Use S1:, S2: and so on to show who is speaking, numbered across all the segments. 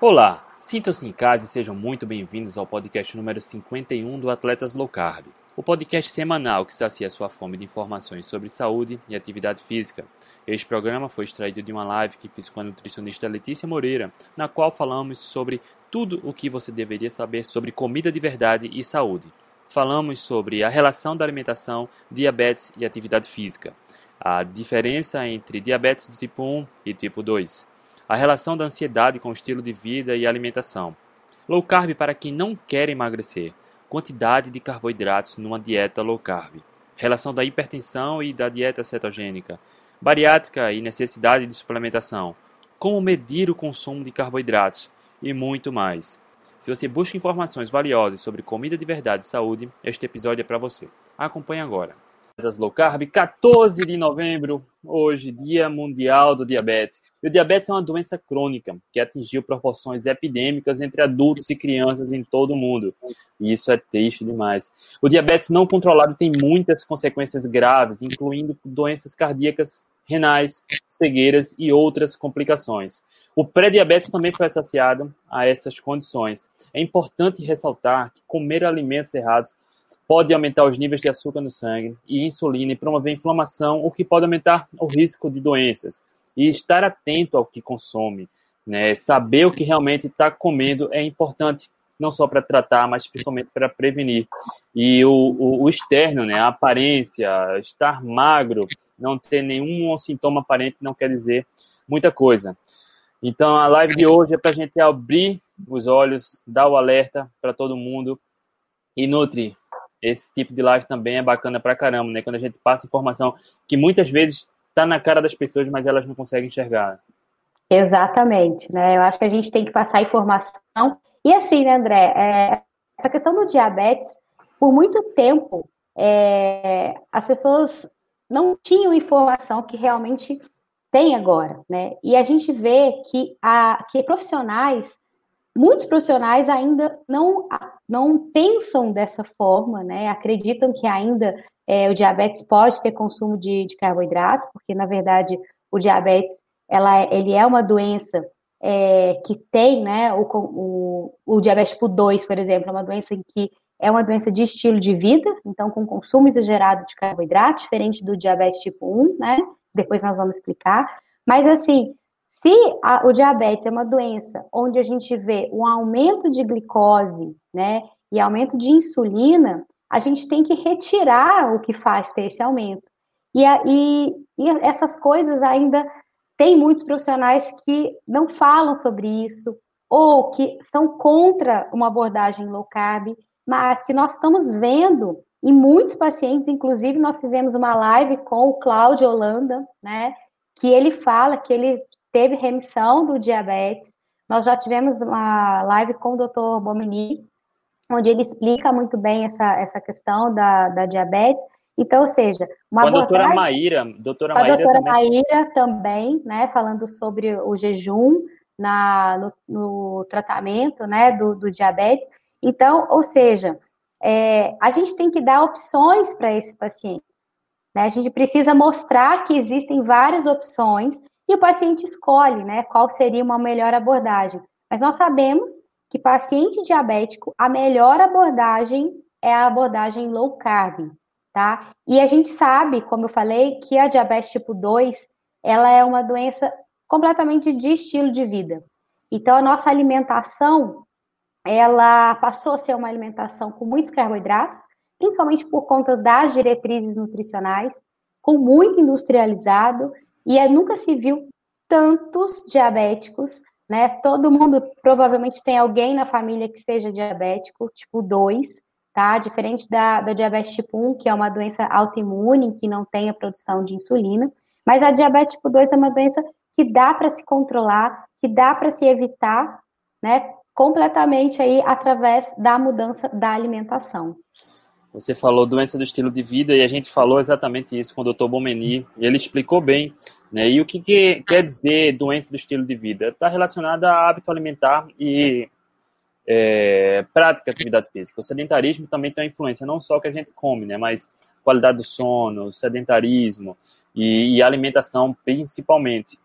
S1: Olá, sintam-se em casa e sejam muito bem-vindos ao podcast número 51 do Atletas Low Carb, o podcast semanal que sacia sua fome de informações sobre saúde e atividade física. Este programa foi extraído de uma live que fiz com a nutricionista Letícia Moreira, na qual falamos sobre tudo o que você deveria saber sobre comida de verdade e saúde. Falamos sobre a relação da alimentação, diabetes e atividade física, a diferença entre diabetes do tipo 1 e tipo 2 a relação da ansiedade com o estilo de vida e alimentação. Low carb para quem não quer emagrecer. Quantidade de carboidratos numa dieta low carb. Relação da hipertensão e da dieta cetogênica. Bariátrica e necessidade de suplementação. Como medir o consumo de carboidratos e muito mais. Se você busca informações valiosas sobre comida de verdade e saúde, este episódio é para você. Acompanhe agora das low carb, 14 de novembro, hoje, Dia Mundial do Diabetes. E o diabetes é uma doença crônica que atingiu proporções epidêmicas entre adultos e crianças em todo o mundo. E isso é triste demais. O diabetes não controlado tem muitas consequências graves, incluindo doenças cardíacas, renais, cegueiras e outras complicações. O pré-diabetes também foi associado a essas condições. É importante ressaltar que comer alimentos errados pode aumentar os níveis de açúcar no sangue e insulina e promover inflamação, o que pode aumentar o risco de doenças. E estar atento ao que consome, né? saber o que realmente está comendo é importante, não só para tratar, mas principalmente para prevenir. E o, o, o, externo, né? a aparência, estar magro, não ter nenhum sintoma aparente não quer dizer muita coisa. Então, a live de hoje é para a gente abrir os olhos, dar o alerta para todo mundo. E Nutri, esse tipo de live também é bacana pra caramba, né? Quando a gente passa informação que muitas vezes está na cara das pessoas, mas elas não conseguem enxergar.
S2: Exatamente, né? Eu acho que a gente tem que passar informação. E assim, né, André? É, essa questão do diabetes, por muito tempo, é, as pessoas não tinham informação que realmente tem agora, né? E a gente vê que, a, que profissionais muitos profissionais ainda não, não pensam dessa forma, né? Acreditam que ainda é, o diabetes pode ter consumo de, de, carboidrato, porque na verdade o diabetes ela, ele é uma doença é, que tem, né? O, o, o diabetes tipo 2, por exemplo, é uma doença em que é uma doença de estilo de vida, então com consumo exagerado de carboidrato, diferente do diabetes tipo 1, né? Depois nós vamos explicar. Mas assim, se a, o diabetes é uma doença onde a gente vê um aumento de glicose, né, e aumento de insulina, a gente tem que retirar o que faz ter esse aumento. E, a, e, e essas coisas ainda tem muitos profissionais que não falam sobre isso, ou que são contra uma abordagem low carb, mas que nós estamos vendo em muitos pacientes, inclusive nós fizemos uma live com o Cláudio Holanda, né, que ele fala que ele teve remissão do diabetes. Nós já tivemos uma live com o Dr. Bomini, onde ele explica muito bem essa, essa questão da, da diabetes. Então, ou seja,
S1: uma com a doutora Maíra, doutora
S2: a Maíra doutora também. Maíra também, né, falando sobre o jejum na, no, no tratamento, né, do, do, diabetes. Então, ou seja, é, a gente tem que dar opções para esses pacientes. Né? A gente precisa mostrar que existem várias opções e o paciente escolhe, né, qual seria uma melhor abordagem. Mas nós sabemos que paciente diabético, a melhor abordagem é a abordagem low carb, tá? E a gente sabe, como eu falei, que a diabetes tipo 2, ela é uma doença completamente de estilo de vida. Então, a nossa alimentação, ela passou a ser uma alimentação com muitos carboidratos, principalmente por conta das diretrizes nutricionais, com muito industrializado, e nunca se viu tantos diabéticos, né? Todo mundo provavelmente tem alguém na família que seja diabético, tipo 2, tá? Diferente da, da diabetes tipo 1, que é uma doença autoimune, que não tem a produção de insulina. Mas a diabetes tipo 2 é uma doença que dá para se controlar, que dá para se evitar, né? Completamente aí através da mudança da alimentação.
S1: Você falou doença do estilo de vida e a gente falou exatamente isso com o Dr. Bomeni. Ele explicou bem né? E o que, que quer dizer doença do estilo de vida? Está relacionada a hábito alimentar e é, prática de atividade física. O sedentarismo também tem uma influência, não só que a gente come, né? mas qualidade do sono, sedentarismo e, e alimentação principalmente.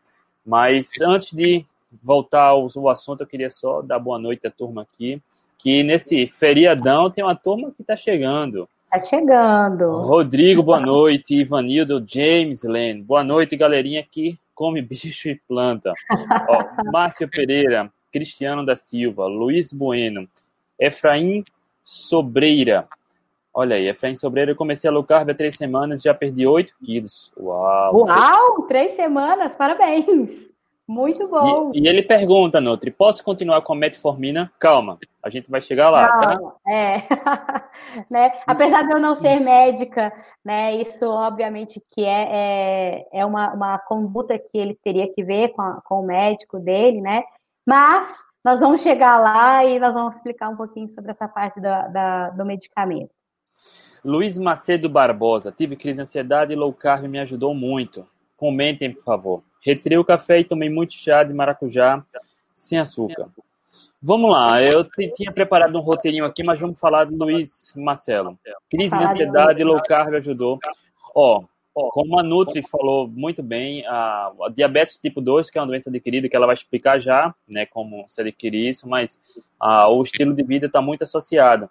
S1: Mas antes de voltar ao, ao assunto, eu queria só dar boa noite à turma aqui, que nesse feriadão tem uma turma que está chegando.
S2: Tá chegando.
S1: Rodrigo, boa noite. Ivanildo, James Lane. Boa noite, galerinha que come bicho e planta. Ó, Márcio Pereira, Cristiano da Silva, Luiz Bueno, Efraim Sobreira. Olha aí, Efraim Sobreira, eu comecei a low carb há três semanas e já perdi 8 quilos. Uau!
S2: Uau! Três semanas, parabéns! Muito bom.
S1: E, e, ele pergunta, Nutri, posso continuar com a metformina? Calma, a gente vai chegar lá, tá?
S2: Calma, tá? É. né? Apesar de eu não ser médica, né? Isso obviamente que é, é, é uma, uma conduta que ele teria que ver com, a, com o médico dele, né? Mas nós vamos chegar lá e nós vamos explicar um pouquinho sobre essa parte da, da, do medicamento.
S1: Luiz Macedo Barbosa, tive crise de ansiedade e low carb me ajudou muito. Comentem, por favor. Retirei o café e tomei muito chá de maracujá sem açúcar. Vamos lá, eu tinha preparado um roteirinho aqui, mas vamos falar do Luiz Marcelo. Crise de ansiedade e low carb ajudou. Ó, como a Nutri falou muito bem, a, a, diabetes tipo 2, que é uma doença adquirida, que ela vai explicar já, né, como se adquirir isso, mas a, o estilo de vida está muito associado.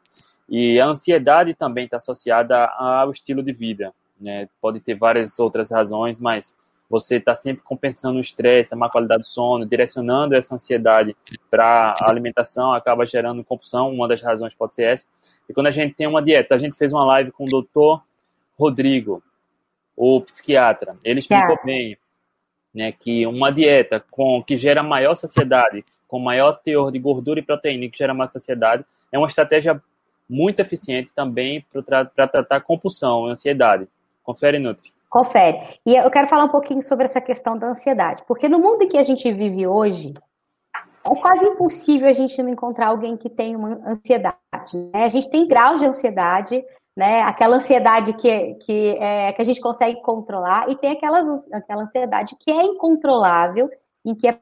S1: E a ansiedade também está associada ao estilo de vida, né? Pode ter várias outras razões, mas você está sempre compensando o estresse, a má qualidade do sono, direcionando essa ansiedade para a alimentação, acaba gerando compulsão. Uma das razões pode ser essa. E quando a gente tem uma dieta, a gente fez uma live com o doutor Rodrigo, o psiquiatra. Ele explicou bem né, que uma dieta com que gera maior saciedade, com maior teor de gordura e proteína, que gera mais saciedade, é uma estratégia muito eficiente também para tratar compulsão, ansiedade. Confere, Nutri.
S2: Confere. E eu quero falar um pouquinho sobre essa questão da ansiedade, porque no mundo em que a gente vive hoje, é quase impossível a gente não encontrar alguém que tem uma ansiedade. Né? A gente tem graus de ansiedade, né? Aquela ansiedade que, que, é, que a gente consegue controlar, e tem aquelas, aquela ansiedade que é incontrolável, em que a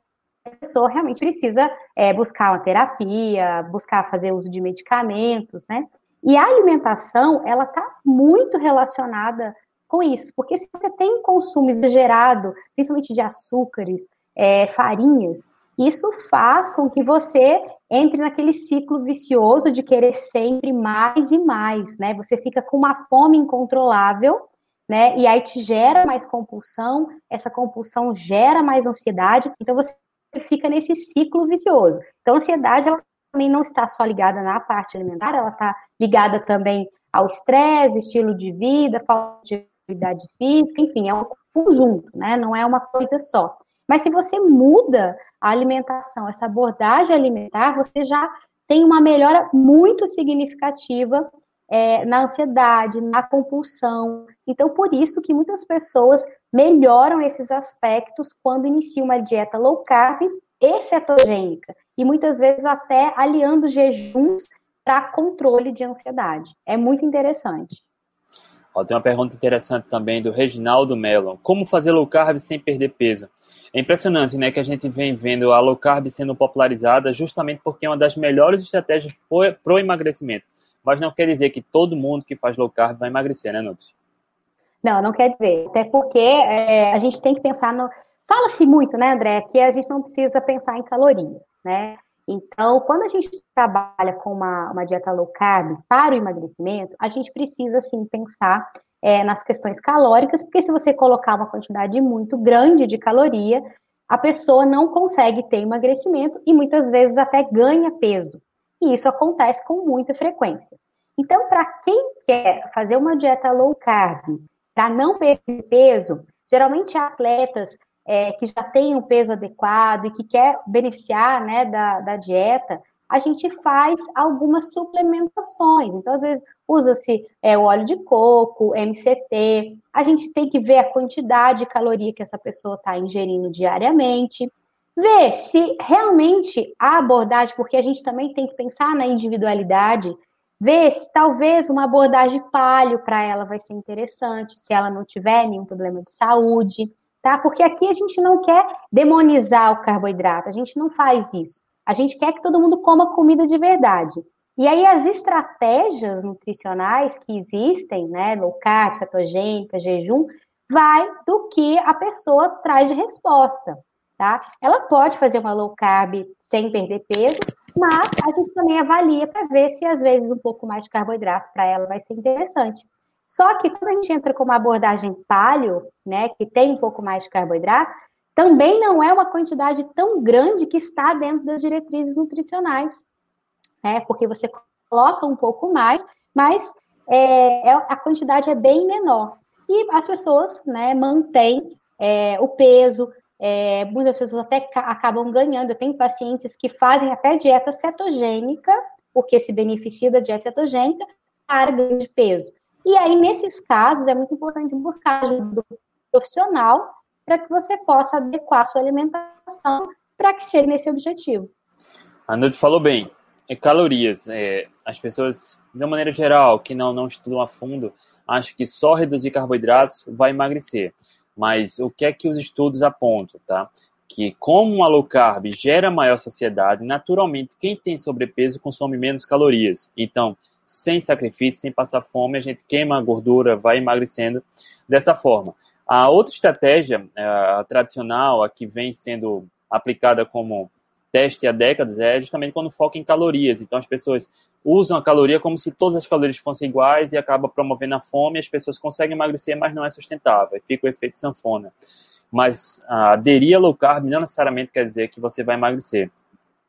S2: pessoa realmente precisa é, buscar uma terapia, buscar fazer uso de medicamentos, né? E a alimentação, ela está muito relacionada com isso, porque se você tem um consumo exagerado, principalmente de açúcares, é, farinhas, isso faz com que você entre naquele ciclo vicioso de querer sempre mais e mais, né? Você fica com uma fome incontrolável, né? E aí te gera mais compulsão, essa compulsão gera mais ansiedade, então você fica nesse ciclo vicioso. Então, a ansiedade, ela também não está só ligada na parte alimentar, ela está ligada também ao estresse, estilo de vida, falta de atividade física, enfim, é um conjunto, né? Não é uma coisa só. Mas se você muda a alimentação, essa abordagem alimentar, você já tem uma melhora muito significativa é, na ansiedade, na compulsão. Então, por isso que muitas pessoas melhoram esses aspectos quando iniciam uma dieta low carb e cetogênica. E muitas vezes até aliando jejuns para controle de ansiedade. É muito interessante.
S1: Ó, tem uma pergunta interessante também do Reginaldo Mello. Como fazer low carb sem perder peso? É impressionante, né, que a gente vem vendo a low carb sendo popularizada justamente porque é uma das melhores estratégias para o emagrecimento. Mas não quer dizer que todo mundo que faz low carb vai emagrecer, né, Nutri?
S2: Não, não quer dizer. Até porque é, a gente tem que pensar no. Fala-se muito, né, André, que a gente não precisa pensar em calorias, né? Então, quando a gente trabalha com uma, uma dieta low carb para o emagrecimento, a gente precisa, sim, pensar é, nas questões calóricas, porque se você colocar uma quantidade muito grande de caloria, a pessoa não consegue ter emagrecimento e muitas vezes até ganha peso. E isso acontece com muita frequência. Então, para quem quer fazer uma dieta low carb, para não perder peso, geralmente atletas é, que já tem um peso adequado e que quer beneficiar né, da, da dieta, a gente faz algumas suplementações. Então, às vezes, usa-se é, o óleo de coco, MCT. A gente tem que ver a quantidade de caloria que essa pessoa está ingerindo diariamente. Ver se realmente a abordagem, porque a gente também tem que pensar na individualidade, ver se talvez uma abordagem palio para ela vai ser interessante, se ela não tiver nenhum problema de saúde tá? Porque aqui a gente não quer demonizar o carboidrato, a gente não faz isso. A gente quer que todo mundo coma comida de verdade. E aí as estratégias nutricionais que existem, né, low carb, cetogênica, jejum, vai do que a pessoa traz de resposta. tá? Ela pode fazer uma low carb sem perder peso, mas a gente também avalia para ver se às vezes um pouco mais de carboidrato para ela vai ser interessante. Só que quando a gente entra com uma abordagem paleo, né, que tem um pouco mais de carboidrato, também não é uma quantidade tão grande que está dentro das diretrizes nutricionais, né? Porque você coloca um pouco mais, mas é, é a quantidade é bem menor. E as pessoas, né, mantêm é, o peso, é, muitas pessoas até acabam ganhando. Eu tenho pacientes que fazem até dieta cetogênica, porque se beneficia da dieta cetogênica, para ganho de peso. E aí, nesses casos, é muito importante buscar ajuda do profissional para que você possa adequar a sua alimentação para que chegue nesse objetivo.
S1: A Nut falou bem. É calorias. É, as pessoas, de uma maneira geral, que não, não estudam a fundo, acham que só reduzir carboidratos vai emagrecer. Mas o que é que os estudos apontam, tá? Que como uma low carb gera maior saciedade, naturalmente quem tem sobrepeso consome menos calorias. Então, sem sacrifício, sem passar fome, a gente queima a gordura, vai emagrecendo dessa forma. A outra estratégia, é, a tradicional, a que vem sendo aplicada como teste há décadas, é justamente quando foca em calorias. Então, as pessoas usam a caloria como se todas as calorias fossem iguais e acaba promovendo a fome. As pessoas conseguem emagrecer, mas não é sustentável. Fica o efeito sanfona. Mas aderir a low carb não necessariamente quer dizer que você vai emagrecer.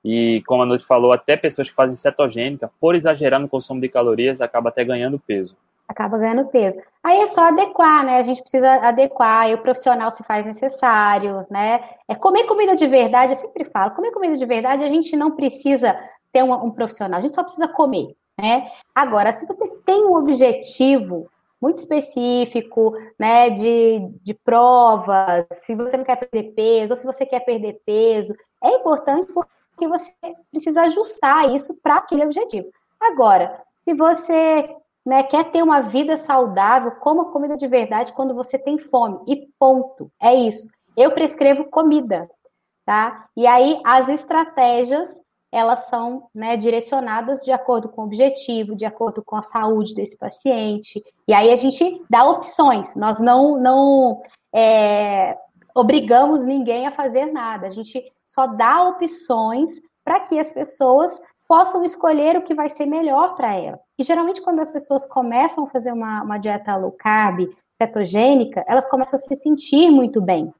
S1: E como a Noite falou, até pessoas que fazem cetogênica, por exagerar no consumo de calorias, acaba até ganhando peso.
S2: Acaba ganhando peso. Aí é só adequar, né? A gente precisa adequar, e o profissional se faz necessário, né? É comer comida de verdade, eu sempre falo, comer comida de verdade, a gente não precisa ter um, um profissional, a gente só precisa comer, né? Agora, se você tem um objetivo muito específico, né, de, de provas, se você não quer perder peso, ou se você quer perder peso, é importante porque porque você precisa ajustar isso para aquele objetivo. Agora, se você né, quer ter uma vida saudável, coma comida de verdade quando você tem fome. E ponto. É isso. Eu prescrevo comida, tá? E aí as estratégias elas são né, direcionadas de acordo com o objetivo, de acordo com a saúde desse paciente. E aí a gente dá opções. Nós não não é, obrigamos ninguém a fazer nada. A gente só dá opções para que as pessoas possam escolher o que vai ser melhor para ela. E geralmente, quando as pessoas começam a fazer uma, uma dieta low carb, cetogênica, elas começam a se sentir muito bem.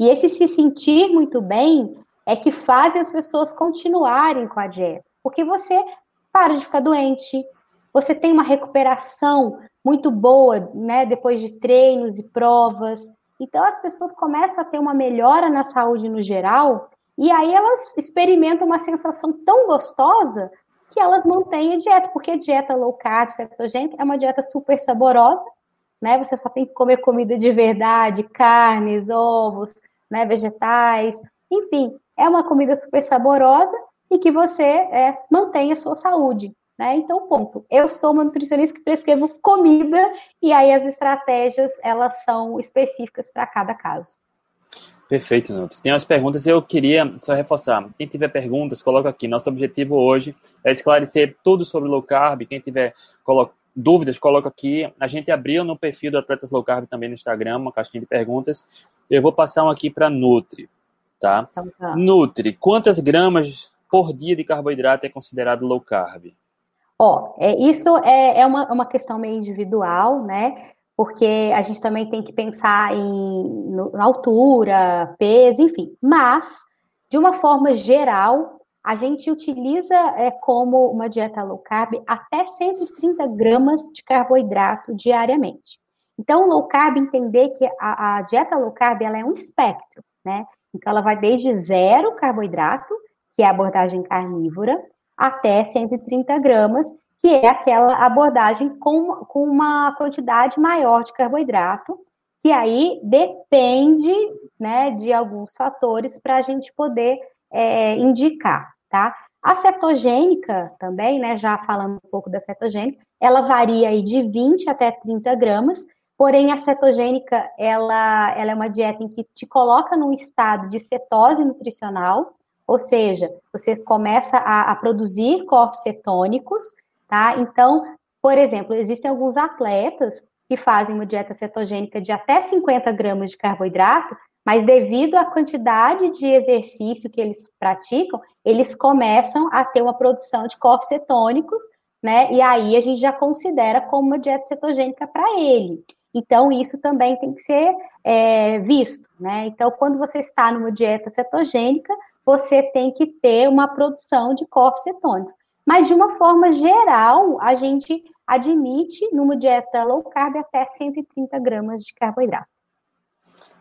S2: E esse se sentir muito bem é que faz as pessoas continuarem com a dieta. Porque você para de ficar doente, você tem uma recuperação muito boa, né, depois de treinos e provas. Então as pessoas começam a ter uma melhora na saúde no geral e aí elas experimentam uma sensação tão gostosa que elas mantêm a dieta, porque a dieta low carb, cetogênica, é uma dieta super saborosa, né? Você só tem que comer comida de verdade, carnes, ovos, né, vegetais, enfim, é uma comida super saborosa e que você é, mantém a sua saúde. Né? Então, ponto. Eu sou uma nutricionista que prescrevo comida e aí as estratégias elas são específicas para cada caso.
S1: Perfeito, Nutri. Tem umas perguntas e eu queria só reforçar. Quem tiver perguntas, coloca aqui. Nosso objetivo hoje é esclarecer tudo sobre low carb. Quem tiver coloca, dúvidas, coloca aqui. A gente abriu no perfil do Atletas Low Carb também no Instagram, uma caixinha de perguntas. Eu vou passar um aqui para Nutri, tá? Então, tá. Nutri, quantas gramas por dia de carboidrato é considerado low carb?
S2: Ó, é, isso é, é uma, uma questão meio individual, né? Porque a gente também tem que pensar em no, altura, peso, enfim. Mas, de uma forma geral, a gente utiliza é, como uma dieta low carb até 130 gramas de carboidrato diariamente. Então, low carb, entender que a, a dieta low carb ela é um espectro, né? Então, ela vai desde zero carboidrato, que é a abordagem carnívora, até 130 gramas, que é aquela abordagem com, com uma quantidade maior de carboidrato, que aí depende né, de alguns fatores para a gente poder é, indicar, tá? A cetogênica também, né, já falando um pouco da cetogênica, ela varia aí de 20 até 30 gramas, porém a cetogênica, ela, ela é uma dieta em que te coloca num estado de cetose nutricional, ou seja, você começa a, a produzir corpos cetônicos, tá? Então, por exemplo, existem alguns atletas que fazem uma dieta cetogênica de até 50 gramas de carboidrato, Mas devido à quantidade de exercício que eles praticam, eles começam a ter uma produção de corpos cetônicos, né? E aí a gente já considera como uma dieta cetogênica para ele. Então, isso também tem que ser é, visto, né? Então, quando você está numa dieta cetogênica, você tem que ter uma produção de corpos cetônicos. Mas, de uma forma geral, a gente admite, numa dieta low carb, até 130 gramas de carboidrato.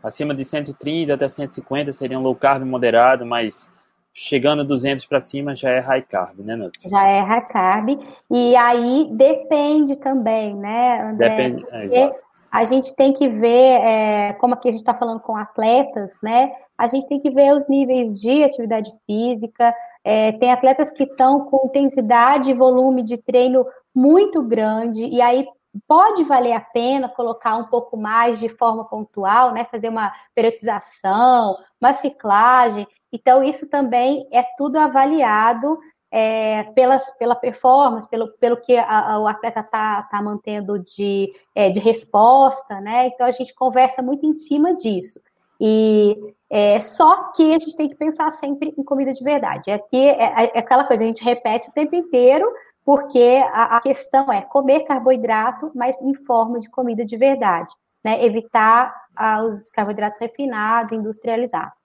S1: Acima de 130 até 150 seria um low carb moderado, mas chegando a 200 para cima já é high carb, né, Nutri?
S2: Já é high carb. E aí depende também, né, André? Depende, é, exato. A gente tem que ver, é, como aqui a gente está falando com atletas, né? A gente tem que ver os níveis de atividade física. É, tem atletas que estão com intensidade e volume de treino muito grande, e aí pode valer a pena colocar um pouco mais de forma pontual, né? Fazer uma periodização, uma ciclagem. Então, isso também é tudo avaliado é, pelas, pela performance, pelo, pelo que a, a, o atleta está tá mantendo de, é, de resposta, né? Então, a gente conversa muito em cima disso. E é, só que a gente tem que pensar sempre em comida de verdade. É, que, é, é aquela coisa, a gente repete o tempo inteiro, porque a, a questão é comer carboidrato, mas em forma de comida de verdade, né? Evitar ah, os carboidratos refinados, industrializados.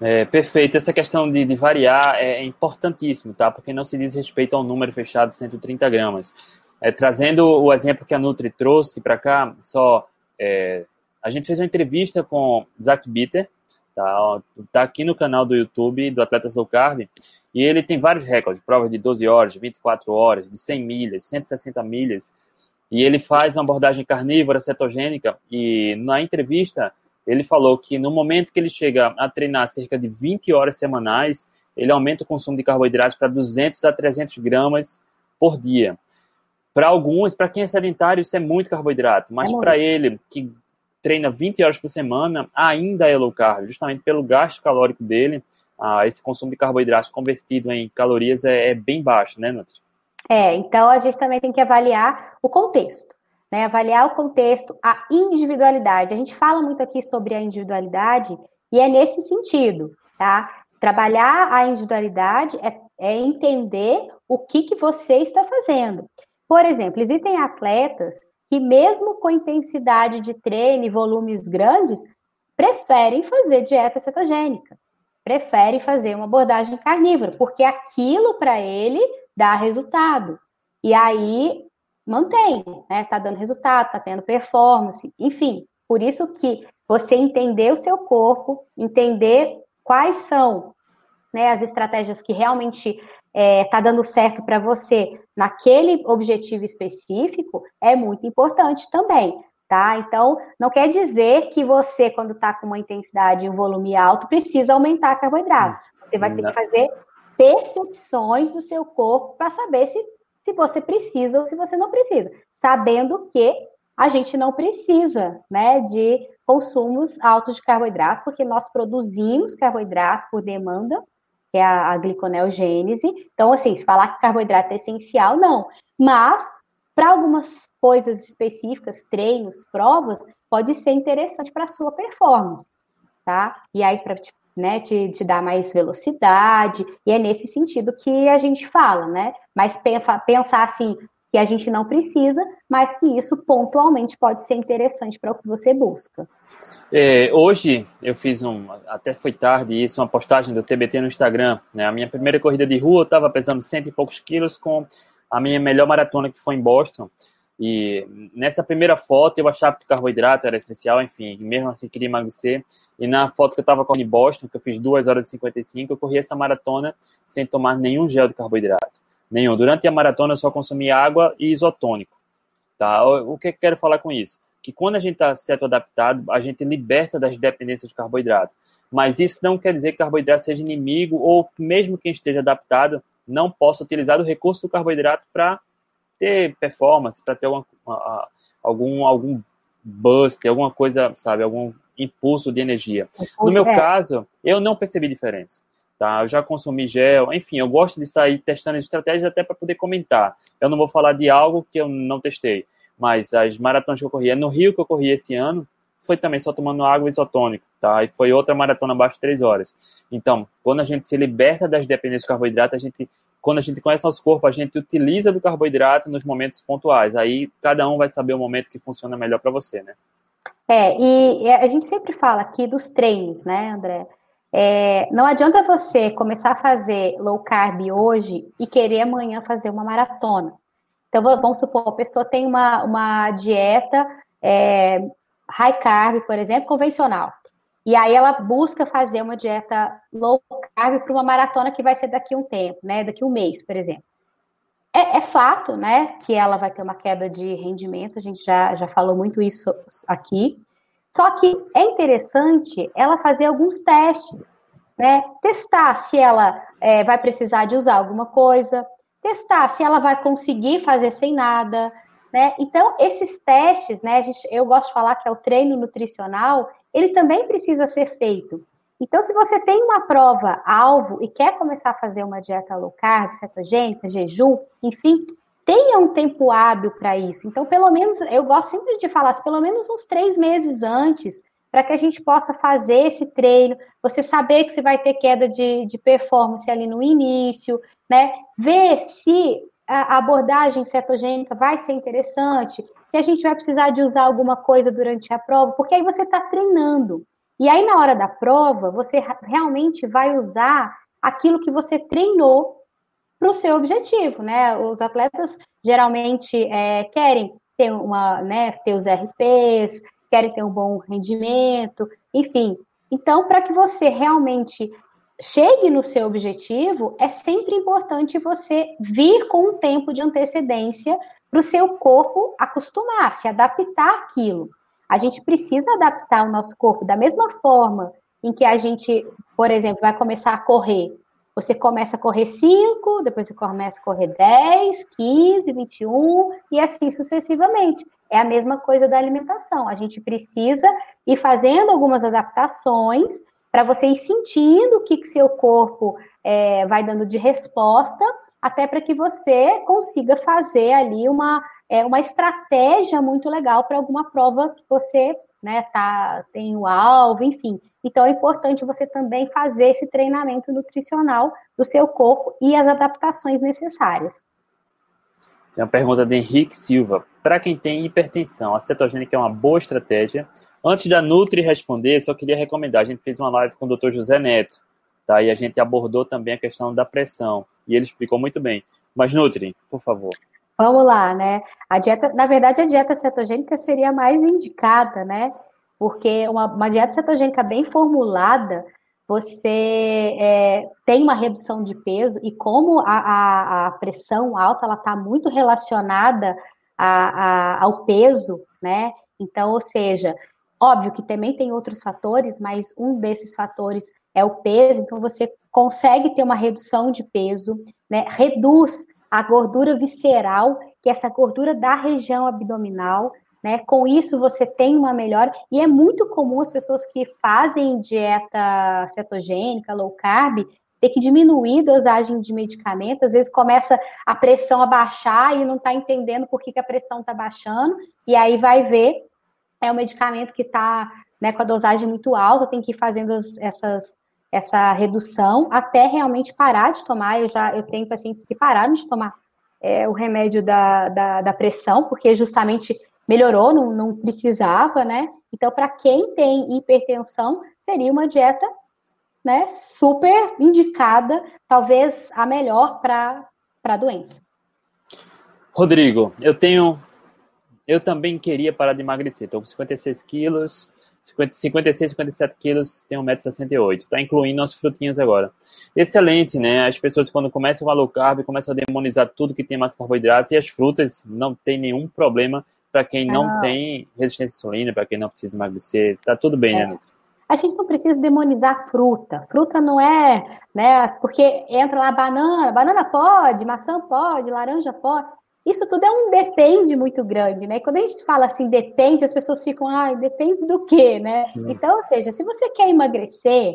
S1: É, perfeito. Essa questão de, de variar é, é importantíssimo, tá? Porque não se diz respeito ao número fechado de 130 gramas. É, trazendo o exemplo que a Nutri trouxe para cá, só é, a gente fez uma entrevista com Zach Bitter, tá? tá aqui no canal do YouTube do Atletas Low Carb, e ele tem vários recordes, provas de 12 horas, de 24 horas, de 100 milhas, 160 milhas, e ele faz uma abordagem carnívora, cetogênica, e na entrevista ele falou que no momento que ele chega a treinar cerca de 20 horas semanais, ele aumenta o consumo de carboidratos para 200 a 300 gramas por dia. Para alguns, para quem é sedentário, isso é muito carboidrato, mas é para ele, que treina 20 horas por semana, ainda é low carb, justamente pelo gasto calórico dele, ah, esse consumo de carboidratos convertido em calorias é, é bem baixo, né, Nutri?
S2: É, então a gente também tem que avaliar o contexto né? Avaliar o contexto, a individualidade. A gente fala muito aqui sobre a individualidade e é nesse sentido, tá? Trabalhar a individualidade é, é entender o que, que você está fazendo. Por exemplo, existem atletas que, mesmo com intensidade de treino e volumes grandes, preferem fazer dieta cetogênica, preferem fazer uma abordagem carnívora, porque aquilo para ele dá resultado. E aí mantém, né? Tá dando resultado, tá tendo performance, enfim. Por isso que você entender o seu corpo, entender quais são né, as estratégias que realmente é, tá dando certo para você naquele objetivo específico é muito importante também, tá? Então, não quer dizer que você, quando está com uma intensidade e um volume alto, precisa aumentar carboidrato. Você vai ter que fazer percepções do seu corpo para saber se se você precisa ou se você não precisa, sabendo que a gente não precisa, né, de consumos altos de carboidrato, porque nós produzimos carboidrato por demanda, que é a, a gliconeogênese. Então, assim, se falar que carboidrato é essencial, não. Mas, para algumas coisas específicas, treinos, provas, pode ser interessante para a sua performance, tá? E aí, para né, te, te dá mais velocidade, e é nesse sentido que a gente fala, né? Mas pensar assim, que a gente não precisa, mas que isso pontualmente pode ser interessante para o que você busca.
S1: É, hoje eu fiz um, até foi tarde isso, uma postagem do TBT no Instagram. Né? A minha primeira corrida de rua eu estava pesando cento e poucos quilos com a minha melhor maratona que foi em Boston. E nessa primeira foto eu achava que o carboidrato era essencial, enfim, mesmo assim queria emagrecer. E na foto que eu estava com em Boston, que eu fiz 2 horas e 55, eu corri essa maratona sem tomar nenhum gel de carboidrato. Nenhum. Durante a maratona eu só consumi água e isotônico. Tá? O que eu quero falar com isso? Que quando a gente está certo adaptado, a gente liberta das dependências de carboidrato. Mas isso não quer dizer que carboidrato seja inimigo ou mesmo quem esteja adaptado não possa utilizar o recurso do carboidrato para ter performance, para ter alguma, algum, algum boost, alguma coisa, sabe, algum impulso de energia. No meu é. caso, eu não percebi diferença. Tá? Eu já consumi gel, enfim, eu gosto de sair testando estratégias até para poder comentar. Eu não vou falar de algo que eu não testei, mas as maratonas que eu corri, é no Rio que eu corri esse ano, foi também só tomando água isotônico, tá? E foi outra maratona abaixo de 3 horas. Então, quando a gente se liberta das dependências do carboidrato, a gente, quando a gente conhece nosso corpo, a gente utiliza do carboidrato nos momentos pontuais. Aí cada um vai saber o momento que funciona melhor para você, né?
S2: É, e a gente sempre fala aqui dos treinos, né, André? É, não adianta você começar a fazer low carb hoje e querer amanhã fazer uma maratona. Então, vamos supor, a pessoa tem uma, uma dieta é, high carb, por exemplo, convencional. E aí ela busca fazer uma dieta low carb para uma maratona que vai ser daqui um tempo, né? Daqui um mês, por exemplo. É, é, fato, né, que ela vai ter uma queda de rendimento, a gente já, já falou muito isso aqui. Só que é interessante ela fazer alguns testes, né? Testar se ela é, vai precisar de usar alguma coisa, testar se ela vai conseguir fazer sem nada, né? Então, esses testes, né, gente, eu gosto de falar que é o treino nutricional, ele também precisa ser feito. Então, se você tem uma prova alvo e quer começar a fazer uma dieta low carb, cetogênica, jejum, enfim, tenha um tempo hábil para isso. Então, pelo menos, eu gosto sempre de falar, pelo menos uns três meses antes, para que a gente possa fazer esse treino, você saber que você vai ter queda de, de performance ali no início, né? Ver se a abordagem cetogênica vai ser interessante, que a gente vai precisar de usar alguma coisa durante a prova, porque aí você está treinando. E aí, na hora da prova, você realmente vai usar aquilo que você treinou para o seu objetivo, né? Os atletas geralmente é, querem ter uma, né, ter os RPs, querem ter um bom rendimento, enfim. Então, para que você realmente chegue no seu objetivo, é sempre importante você vir com um tempo de antecedência para o seu corpo acostumar, se adaptar àquilo. A gente precisa adaptar o nosso corpo da mesma forma em que a gente, por exemplo, vai começar a correr. Você começa a correr 5, depois você começa a correr 10, 15, 21 e assim sucessivamente. É a mesma coisa da alimentação. A gente precisa ir fazendo algumas adaptações para você ir sentindo o que, que seu corpo é, vai dando de resposta, até para que você consiga fazer ali uma, é, uma estratégia muito legal para alguma prova que você né, tá, tem o alvo, enfim. Então é importante você também fazer esse treinamento nutricional do seu corpo e as adaptações necessárias.
S1: Tem uma pergunta de Henrique Silva. Para quem tem hipertensão, a cetogênica é uma boa estratégia Antes da Nutri responder, só queria recomendar, a gente fez uma live com o Dr. José Neto, tá? E a gente abordou também a questão da pressão, e ele explicou muito bem. Mas Nutri, por favor.
S2: Vamos lá, né? A dieta, na verdade, a dieta cetogênica seria mais indicada, né? Porque uma, uma dieta cetogênica bem formulada, você é, tem uma redução de peso e como a, a, a pressão alta ela está muito relacionada a, ao peso, né? Então, ou seja, Óbvio que também tem outros fatores, mas um desses fatores é o peso, então você consegue ter uma redução de peso, né? Reduz a gordura visceral, que é essa gordura da região abdominal, né? Com isso você tem uma melhora e é muito comum as pessoas que fazem dieta cetogênica, low carb, ter que diminuir a dosagem de medicamento, às vezes começa a pressão a baixar e não está entendendo por que, que a pressão está baixando, e aí vai ver é um medicamento que está né, com a dosagem muito alta, tem que ir fazendo as, essas, essa redução até realmente parar de tomar. Eu já eu tenho pacientes que pararam de tomar é, o remédio da, da, da, pressão, porque justamente melhorou, não, não precisava, né? Então, para quem tem hipertensão, seria uma dieta né, super indicada, talvez a melhor para a doença.
S1: Rodrigo, eu tenho eu também queria parar de emagrecer. Estou com 56 quilos, 50, 56, 57 quilos, tenho 1,68m. Está incluindo as frutinhas agora. Excelente, né? As pessoas, quando começam a low carb, começam a demonizar tudo que tem mais carboidratos e as frutas não tem nenhum problema para quem não ah. tem resistência à insulina, para quem não precisa emagrecer. Tá tudo bem, né, é. né, Nilson?
S2: A gente não precisa demonizar fruta. Fruta não é, né? Porque entra lá banana, banana pode, maçã pode, laranja pode. Isso tudo é um depende muito grande, né? Quando a gente fala assim, depende, as pessoas ficam, ah, depende do quê, né? Hum. Então, ou seja, se você quer emagrecer,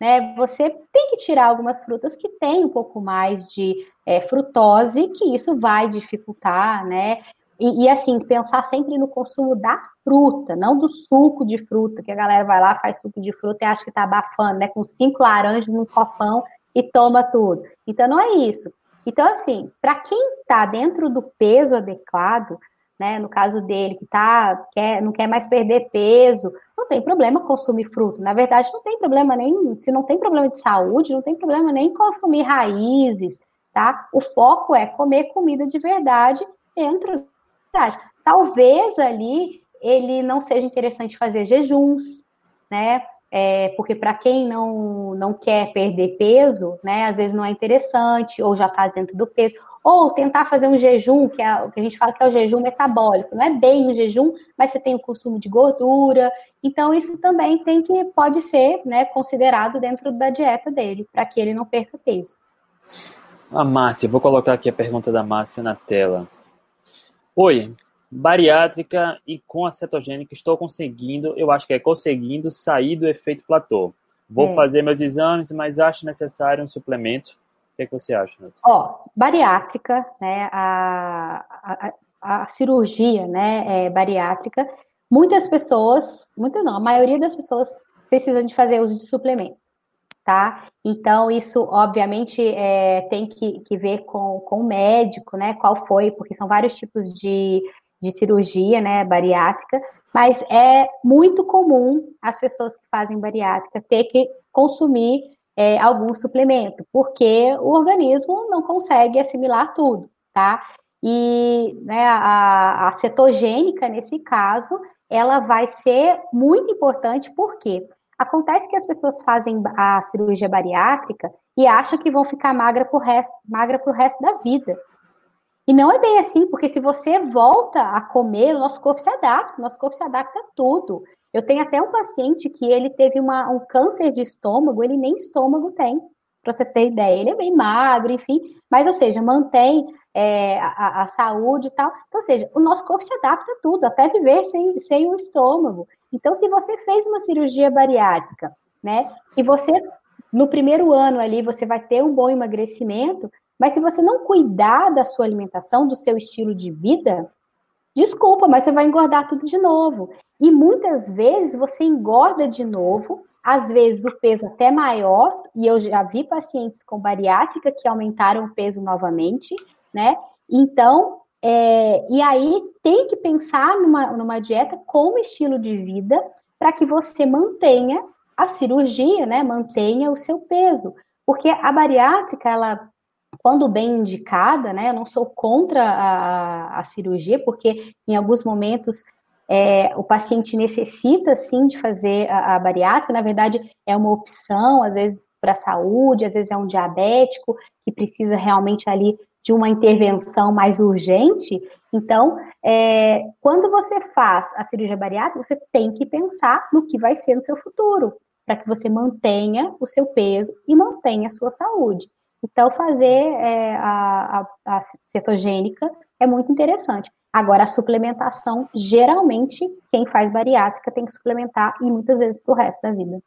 S2: né, você tem que tirar algumas frutas que têm um pouco mais de é, frutose, que isso vai dificultar, né? E, e, assim, pensar sempre no consumo da fruta, não do suco de fruta, que a galera vai lá, faz suco de fruta e acha que tá abafando, né? Com cinco laranjas num copão e toma tudo. Então não é isso. Então, assim, para quem está dentro do peso adequado, né? No caso dele, que tá, quer, não quer mais perder peso, não tem problema consumir fruta. Na verdade, não tem problema nem, se não tem problema de saúde, não tem problema nem consumir raízes, tá? O foco é comer comida de verdade dentro da verdade. Talvez ali ele não seja interessante fazer jejuns, né? É, porque para quem não, não quer perder peso, né, às vezes não é interessante, ou já está dentro do peso, ou tentar fazer um jejum, que é o que a gente fala que é o jejum metabólico. Não é bem um jejum, mas você tem o consumo de gordura. Então, isso também tem que pode ser né, considerado dentro da dieta dele, para que ele não perca peso.
S1: A Márcia, vou colocar aqui a pergunta da Márcia na tela. Oi, bariátrica e com a cetogênica estou conseguindo, eu acho que é conseguindo sair do efeito platô. Vou é. fazer meus exames, mas acho necessário um suplemento que, é que você acha, Nath?
S2: Ó, bariátrica, né, a, a, a cirurgia, né, é, bariátrica, muitas pessoas, muitas não, a maioria das pessoas precisam de fazer uso de suplemento, tá? Então, isso, obviamente, é, tem que, que ver com, com o médico, né, qual foi, porque são vários tipos de, de cirurgia, né, bariátrica, mas é muito comum as pessoas que fazem bariátrica ter que consumir é, algum suplemento, porque o organismo não consegue assimilar tudo, tá? E né, a, a cetogênica, nesse caso, ela vai ser muito importante, porque acontece que as pessoas fazem a cirurgia bariátrica e acham que vão ficar magra para o resto, magra resto da vida. E não é bem assim, porque se você volta a comer, o nosso corpo se adapta, nosso corpo se adapta a tudo. Eu tenho até um paciente que ele teve uma, um câncer de estômago, ele nem estômago tem, para você ter ideia. Ele é bem magro, enfim, mas, ou seja, mantém é, a, a, saúde e tal. Então, ou seja, o nosso corpo se adapta a tudo, até viver sem, sem o estômago. Então, se você fez uma cirurgia bariátrica, né, e você, no primeiro ano ali, você vai ter um bom emagrecimento, mas se você não cuidar da sua alimentação, do seu estilo de vida, desculpa, mas você vai engordar tudo de novo. E muitas vezes você engorda de novo, às vezes o peso até maior, e eu já vi pacientes com bariátrica que aumentaram o peso novamente, né? Então, é, e aí tem que pensar numa, numa dieta com estilo de vida para que você mantenha a cirurgia, né? Mantenha o seu peso. Porque a bariátrica, ela quando bem indicada, né? Eu não sou contra a, a cirurgia, porque em alguns momentos é, o paciente necessita sim de fazer a, a, bariátrica, na verdade é uma opção, às vezes para a saúde, às vezes é um diabético que precisa realmente ali de uma intervenção mais urgente. Então, é, quando você faz a cirurgia bariátrica, você tem que pensar no que vai ser no seu futuro, para que você mantenha o seu peso e mantenha a sua saúde. Então, fazer é, a, a, a cetogênica é muito interessante. Agora, a suplementação, geralmente, quem faz bariátrica tem que suplementar e muitas vezes para o resto da vida.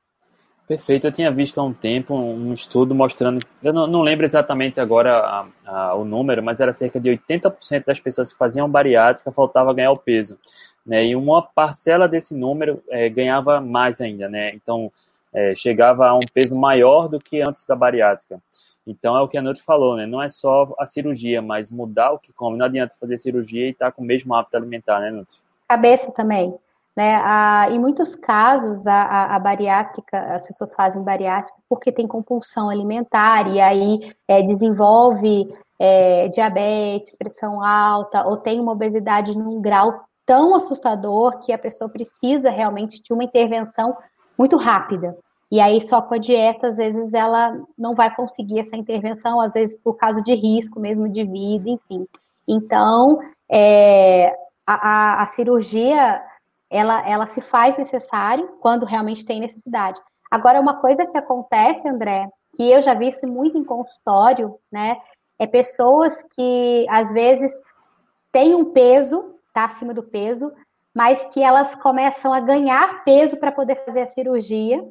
S1: Perfeito. Eu tinha visto há um tempo um estudo mostrando, eu não, não lembro exatamente agora a, a, o número, mas era cerca de 80% das pessoas que faziam bariátrica faltava ganhar o peso. Né? E uma parcela desse número é, ganhava mais ainda. Né? Então, é, chegava a um peso maior do que antes da bariátrica. Então é o que a Nutri falou, né? Não é só a cirurgia, mas mudar o que come. Não adianta fazer cirurgia e estar tá com o mesmo hábito alimentar, né, Nutri?
S2: Cabeça também. Né? Ah, em muitos casos, a, a, a, bariátrica, as pessoas fazem bariátrica porque tem compulsão alimentar e aí é, desenvolve é, diabetes, pressão alta ou tem uma obesidade num grau tão assustador que a pessoa precisa realmente de uma intervenção muito rápida. E aí, só com a dieta, às vezes, ela não vai conseguir essa intervenção, às vezes por causa de risco mesmo de vida, enfim. Então, é, a, a, a, cirurgia, ela, ela se faz necessário quando realmente tem necessidade. Agora, uma coisa que acontece, André, que eu já vi isso muito em consultório, né, é pessoas que, às vezes, têm um peso, tá acima do peso, mas que elas começam a ganhar peso para poder fazer a cirurgia,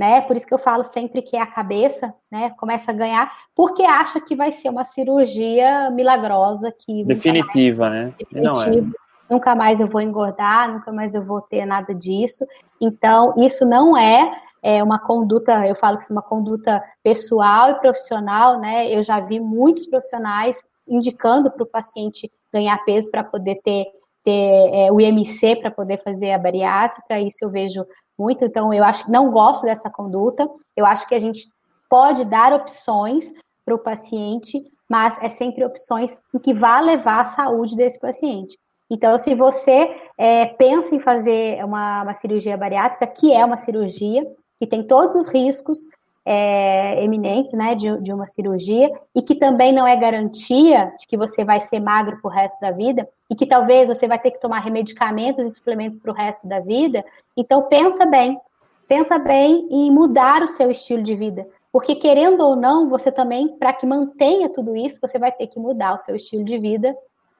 S2: né? Por isso que eu falo sempre que é a cabeça, né? Começa a ganhar, porque acha que vai ser uma cirurgia milagrosa que
S1: definitiva, né?
S2: Definitiva. Não é. nunca mais eu vou engordar, nunca mais eu vou ter nada disso. Então, isso não é, é uma conduta, eu falo que isso é uma conduta pessoal e profissional, né? Eu já vi muitos profissionais indicando para o paciente ganhar peso para poder ter, ter é, o IMC para poder fazer a bariátrica, isso eu vejo muito, então eu acho que não gosto dessa conduta, eu acho que a gente pode dar opções para o paciente, mas é sempre opções em que vá levar a saúde desse paciente. Então, se você é, pensa em fazer uma, uma, cirurgia bariátrica, que é uma cirurgia, que tem todos os riscos é, eminentes né, de, de, uma cirurgia, e que também não é garantia de que você vai ser magro para o resto da vida, e que talvez você vai ter que tomar remedicamentos e suplementos para o resto da vida, então pensa bem, pensa bem em mudar o seu estilo de vida. Porque, querendo ou não, você também, para que mantenha tudo isso, você vai ter que mudar o seu estilo de vida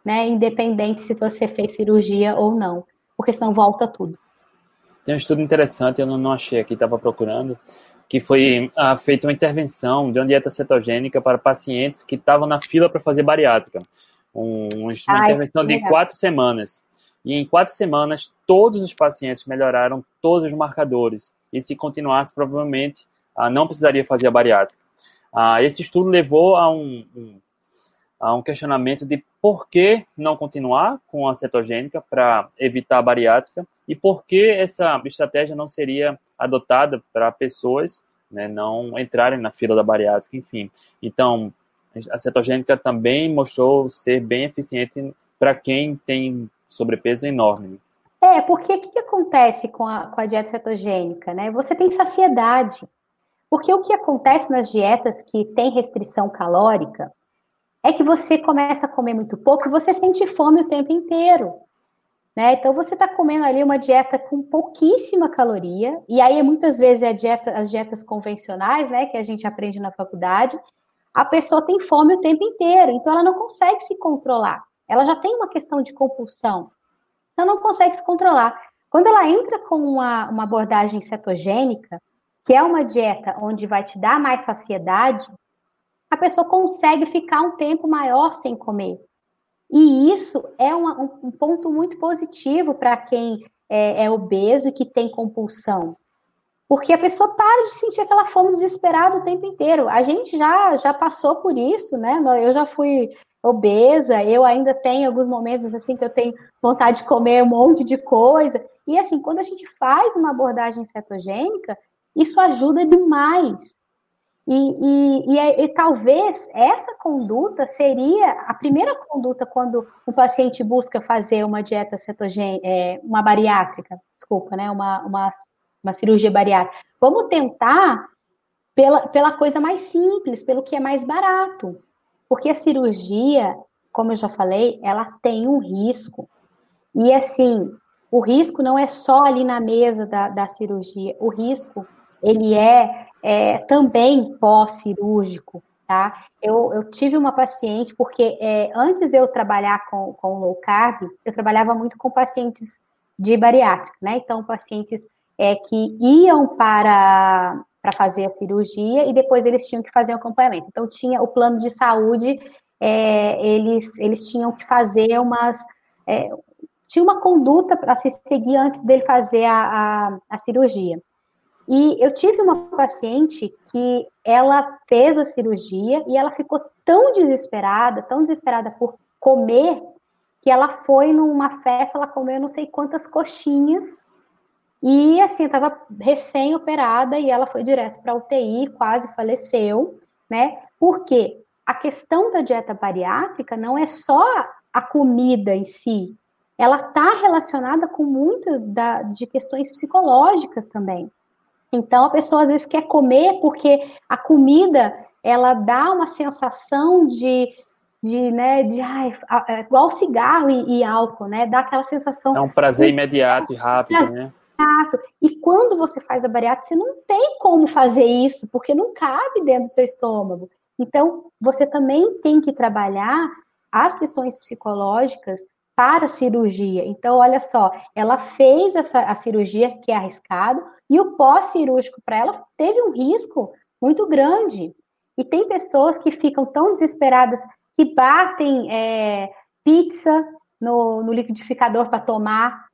S2: né? Independente se você fez cirurgia ou não, porque senão volta tudo.
S1: Tem um estudo interessante, eu não, não achei aqui, estava procurando, que foi ah, feita uma intervenção de uma dieta cetogênica para pacientes que estavam na fila para fazer bariátrica. Um, uma ah, intervenção de quatro semanas. E em quatro semanas, todos os pacientes melhoraram todos os marcadores. E se continuasse, provavelmente, ah, não precisaria fazer a bariátrica. Ah, esse estudo levou a um, um há um questionamento de por que não continuar com a cetogênica para evitar a bariátrica e por que essa estratégia não seria adotada para pessoas né, não entrarem na fila da bariátrica, enfim. Então, a cetogênica também mostrou ser bem eficiente para quem tem sobrepeso enorme.
S2: É, porque o que, acontece com a, com a dieta cetogênica? Né? Você tem saciedade. Porque o que acontece nas dietas que tem restrição calórica, é que você começa a comer muito pouco e você sente fome o tempo inteiro. Né? Então você está comendo ali uma dieta com pouquíssima caloria, e aí muitas vezes é dieta, as dietas convencionais, né, que a gente aprende na faculdade, a pessoa tem fome o tempo inteiro, então ela não consegue se controlar. Ela já tem uma questão de compulsão, então não consegue se controlar. Quando ela entra com uma, uma abordagem cetogênica, que é uma dieta onde vai te dar mais saciedade, a pessoa consegue ficar um tempo maior sem comer. E isso é uma, um ponto muito positivo para quem é, é, obeso e que tem compulsão. Porque a pessoa para de sentir aquela fome desesperada o tempo inteiro. A gente já, já passou por isso, né? Eu já fui obesa, eu ainda tenho alguns momentos assim que eu tenho vontade de comer um monte de coisa. E assim, quando a gente faz uma abordagem cetogênica, isso ajuda demais. E, e, e, e, talvez essa conduta seria a primeira conduta quando o paciente busca fazer uma dieta cetogênica, é, uma bariátrica, desculpa, né, uma, uma, uma cirurgia bariátrica. Vamos tentar pela, pela coisa mais simples, pelo que é mais barato. Porque a cirurgia, como eu já falei, ela tem um risco. E assim, o risco não é só ali na mesa da, da cirurgia, o risco ele é é, também pós-cirúrgico, tá? Eu, eu, tive uma paciente, porque é, antes de eu trabalhar com, com low carb, eu trabalhava muito com pacientes de bariátrica, né? Então, pacientes é, que iam para, para fazer a cirurgia e depois eles tinham que fazer o acompanhamento. Então, tinha o plano de saúde, é, eles, eles tinham que fazer umas. É, tinha uma conduta para se seguir antes dele fazer a, a, a cirurgia. E eu tive uma paciente que ela fez a cirurgia e ela ficou tão desesperada, tão desesperada por comer, que ela foi numa festa, ela comeu não sei quantas coxinhas. E assim, estava recém-operada e ela foi direto para UTI, quase faleceu, né? Porque a questão da dieta bariátrica não é só a comida em si, ela está relacionada com muitas de questões psicológicas também. Então a pessoa às vezes quer comer porque a comida ela dá uma sensação de de, né, de ai, é igual cigarro e, e, álcool, né? Dá aquela sensação.
S1: É um prazer de, imediato e rápido, né?
S2: Exato. E quando você faz a bariátrica, você não tem como fazer isso, porque não cabe dentro do seu estômago. Então, você também tem que trabalhar as questões psicológicas para a cirurgia. Então, olha só, ela fez essa, a cirurgia que é arriscado, e o pós-cirúrgico para ela teve um risco muito grande. E tem pessoas que ficam tão desesperadas que batem é, pizza, no, no liquidificador para tomar,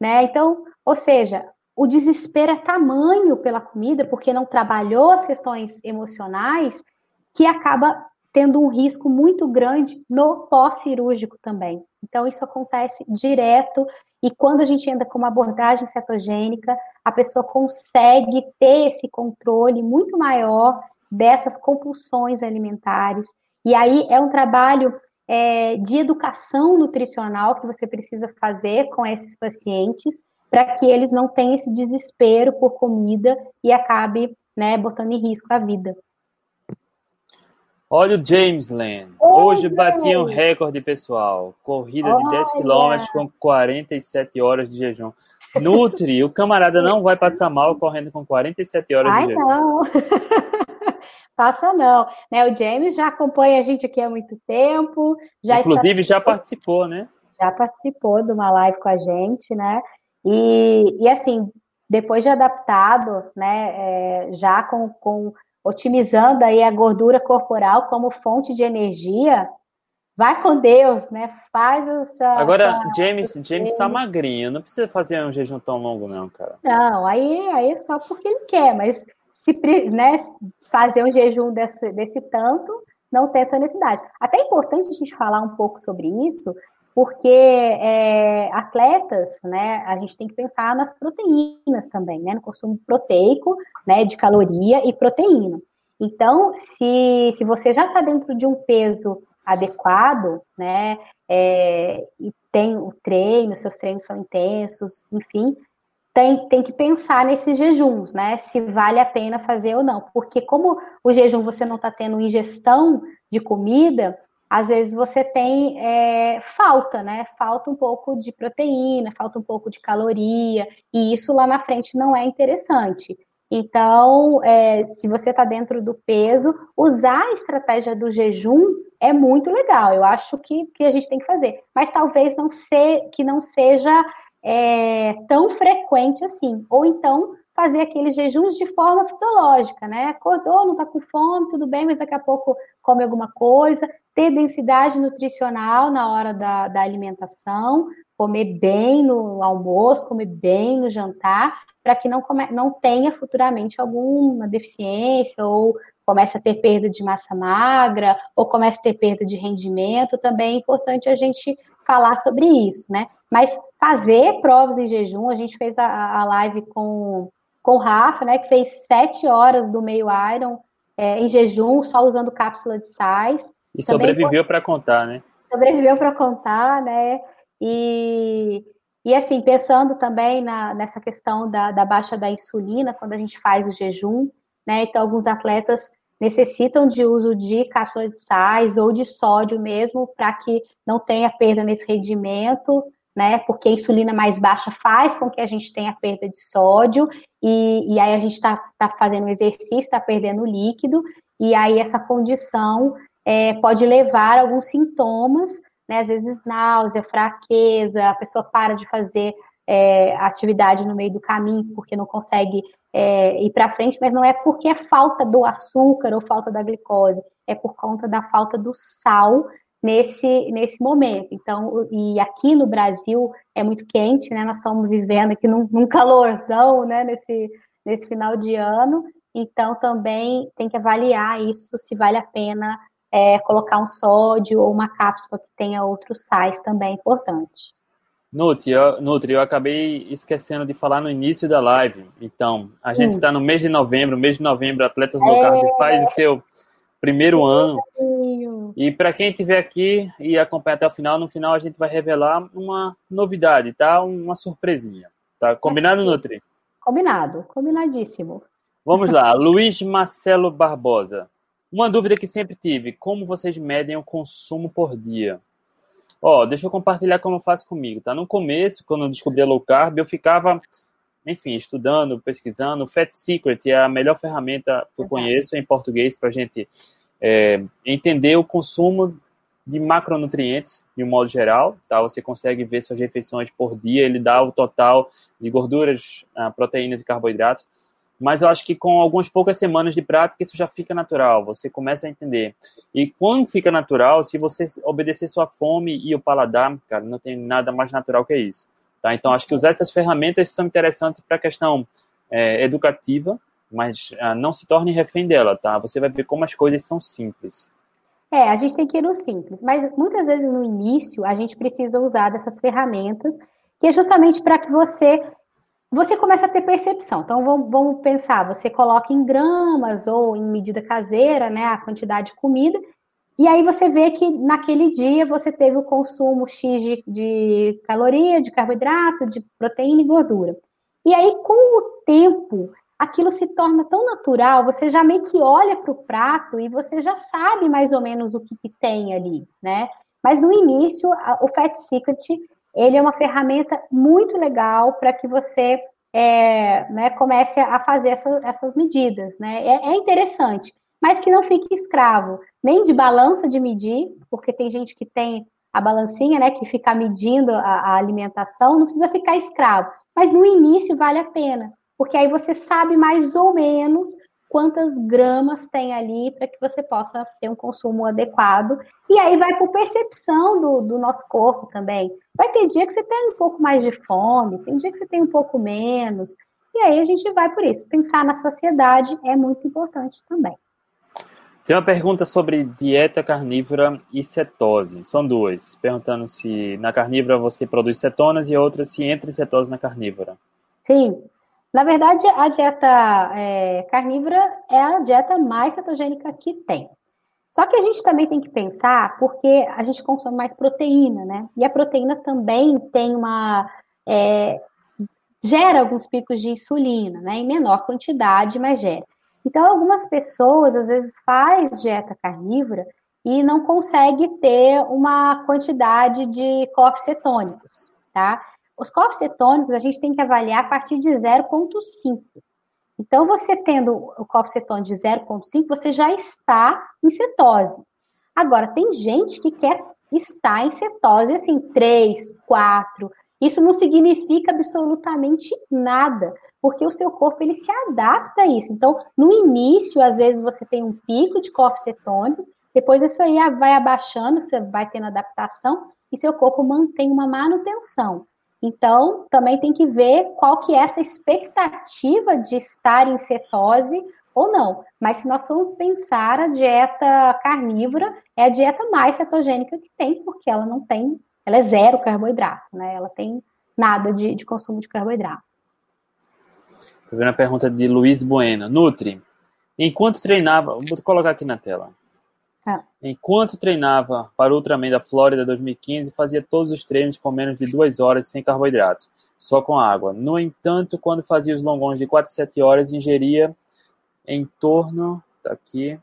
S2: né? Então, ou seja, o desespero é tamanho pela comida, porque não trabalhou as questões emocionais, que acaba tendo um risco muito grande no pós-cirúrgico também. Então, isso acontece direto, e quando a gente anda com uma abordagem cetogênica, a pessoa consegue ter esse controle muito maior dessas compulsões alimentares. E aí é um trabalho é, de educação nutricional que você precisa fazer com esses pacientes para que eles não tenham esse desespero por comida e acabe né, botando em risco a vida.
S1: Olha o James Land. Hoje bati um recorde, pessoal. Corrida de 10 km com 47 horas de jejum. Nutri, o camarada não vai passar mal correndo com 47 horas
S2: Ai,
S1: de jejum.
S2: Não. Passa não. Né, o James já acompanha a gente aqui há muito tempo. Já
S1: Inclusive, está... já participou, né?
S2: Já participou de uma live com a gente, né? E, e assim, depois de adaptado, né, é, já com, com otimizando aí a gordura corporal como fonte de energia, vai com Deus, né? Faz o seu.
S1: Agora, James, James está magrinho, não precisa fazer um jejum tão longo, não, cara.
S2: Não, aí, aí é só porque ele quer, mas se né, fazer um jejum desse, desse tanto, não tem essa necessidade. Até é importante a gente falar um pouco sobre isso, porque é, atletas, né, a gente tem que pensar nas proteínas também, né, no consumo proteico, né, de caloria e proteína. Então, se, se você já está dentro de um peso adequado, né, é, e tem o treino, seus treinos são intensos, enfim, tem, tem que pensar nesses jejuns, né? Se vale a pena fazer ou não. Porque como o jejum você não está tendo ingestão de comida, às vezes você tem é, falta, né? Falta um pouco de proteína, falta um pouco de caloria, e isso lá na frente não é interessante. Então, é, se você está dentro do peso, usar a estratégia do jejum é muito legal. Eu acho que, que a gente tem que fazer. Mas talvez não ser, que não seja é, tão frequente assim. Ou então fazer aqueles jejuns de forma fisiológica, né? Acordou, não está com fome, tudo bem, mas daqui a pouco come alguma coisa. Ter densidade nutricional na hora da, da alimentação, comer bem no almoço, comer bem no jantar, para que não, come, não tenha futuramente alguma deficiência ou comece a ter perda de massa magra ou comece a ter perda de rendimento. Também é importante a gente falar sobre isso, né? Mas fazer provas em jejum, a gente fez a, a live com, com o Rafa, né, que fez sete horas do meio Iron é, em jejum, só usando cápsula de sais.
S1: E sobreviveu para contar, né?
S2: Sobreviveu para contar, né? E, e assim, pensando também na, nessa questão da, da baixa da insulina, quando a gente faz o jejum, né? Então, alguns atletas necessitam de uso de cápsula de sais ou de sódio mesmo, para que não tenha perda nesse rendimento, né? Porque a insulina mais baixa faz com que a gente tenha perda de sódio, e, e aí a gente está tá fazendo exercício, está perdendo líquido, e aí essa condição é, pode levar a alguns sintomas, né? Às vezes náusea, fraqueza, a pessoa para de fazer é, atividade no meio do caminho porque não consegue é, ir para frente, mas não é porque é falta do açúcar ou falta da glicose, é por conta da falta do sal nesse, nesse momento. Então, e aqui no Brasil é muito quente, né? Nós estamos vivendo aqui num, num calorzão, né? Nesse, nesse final de ano. Então, também tem que avaliar isso, se vale a pena é, colocar um sódio ou uma cápsula que tenha outros sais também é importante.
S1: Nutri eu, Nutri, eu acabei esquecendo de falar no início da live. Então, a gente está hum. no mês de novembro, mês de novembro, Atletas Low Carb é... faz o seu primeiro ano. E para quem estiver aqui e acompanhar até o final, no final a gente vai revelar uma novidade, tá? Uma surpresinha. Tá combinado, Nutri?
S2: Combinado, combinadíssimo.
S1: Vamos lá, Luiz Marcelo Barbosa. Uma dúvida que sempre tive: como vocês medem o consumo por dia? Ó, deixa eu compartilhar como eu faço comigo, tá? No começo, quando eu descobri a low carb, eu ficava enfim, estudando, pesquisando. O Fat Secret é a melhor ferramenta que eu conheço em português para a gente é, entender o consumo de macronutrientes de um modo geral, tá? Você consegue ver suas refeições por dia, ele dá o total de gorduras, ah, proteínas e carboidratos. Mas eu acho que com algumas poucas semanas de prática isso já fica natural, você começa a entender. E quando fica natural, se você obedecer sua fome e o paladar, cara, não tem nada mais natural que isso. Tá? Então, acho que usar essas ferramentas são interessantes para a questão é, educativa, mas ah, não se torne refém dela, tá? Você vai ver como as coisas são simples.
S2: É, a gente tem que ir no simples, mas muitas vezes no início a gente precisa usar dessas ferramentas, que é justamente para que você você começa a ter percepção. Então vamos, pensar, você coloca em gramas ou em medida caseira, né, a quantidade de comida, e aí você vê que naquele dia você teve o consumo X de, de caloria, de carboidrato, de proteína e gordura. E aí, com o tempo, aquilo se torna tão natural, você já meio que olha para o prato e você já sabe mais ou menos o que, que tem ali, né? Mas no início, a, o Fat Secret, ele é uma ferramenta muito legal para que você é, né, comece a fazer essa, essas medidas, né? É, é interessante, mas que não fique escravo, nem de balança de medir, porque tem gente que tem a balancinha, né, que fica medindo a, a alimentação, não precisa ficar escravo. Mas no início vale a pena, porque aí você sabe mais ou menos quantas gramas tem ali para que você possa ter um consumo adequado. E aí vai por percepção do, do nosso corpo também. Vai ter dia que você tem um pouco mais de fome, tem dia que você tem um pouco menos. E aí a gente vai por isso. Pensar na saciedade é muito importante também.
S1: Tem uma pergunta sobre dieta carnívora e cetose. São duas. Perguntando se na carnívora você produz cetonas e outra se entra cetose na carnívora.
S2: Sim. Na verdade, a dieta é, carnívora é a dieta mais cetogênica que tem. Só que a gente também tem que pensar porque a gente consome mais proteína, né? E a proteína também tem uma. É, gera alguns picos de insulina, né? Em menor quantidade, mas gera. Então, algumas pessoas às vezes faz dieta carnívora e não consegue ter uma quantidade de corpos cetônicos, tá? Os corpos cetônicos a gente tem que avaliar a partir de 0,5. Então, você tendo o corpo cetônico de 0,5, você já está em cetose. Agora, tem gente que quer estar em cetose assim, 3, 4. Isso não significa absolutamente nada porque o seu corpo ele se adapta a isso. Então, no início, às vezes você tem um pico de corpos cetônicos, depois isso aí vai abaixando, você vai tendo adaptação e seu corpo mantém uma manutenção. Então, também tem que ver qual que é essa expectativa de estar em cetose ou não. Mas se nós formos pensar, a dieta carnívora é a dieta mais cetogênica que tem, porque ela não tem, ela é zero carboidrato, né? Ela tem nada de, de consumo de carboidrato.
S1: Estou vendo a pergunta de Luiz Bueno. Nutri, enquanto treinava, vou colocar aqui na tela. Enquanto treinava para o Ultraman da Flórida 2015, fazia todos os treinos com menos de duas horas sem carboidratos, só com água. No entanto, quando fazia os longões de 4 a 7 horas, ingeria em torno, tá aqui,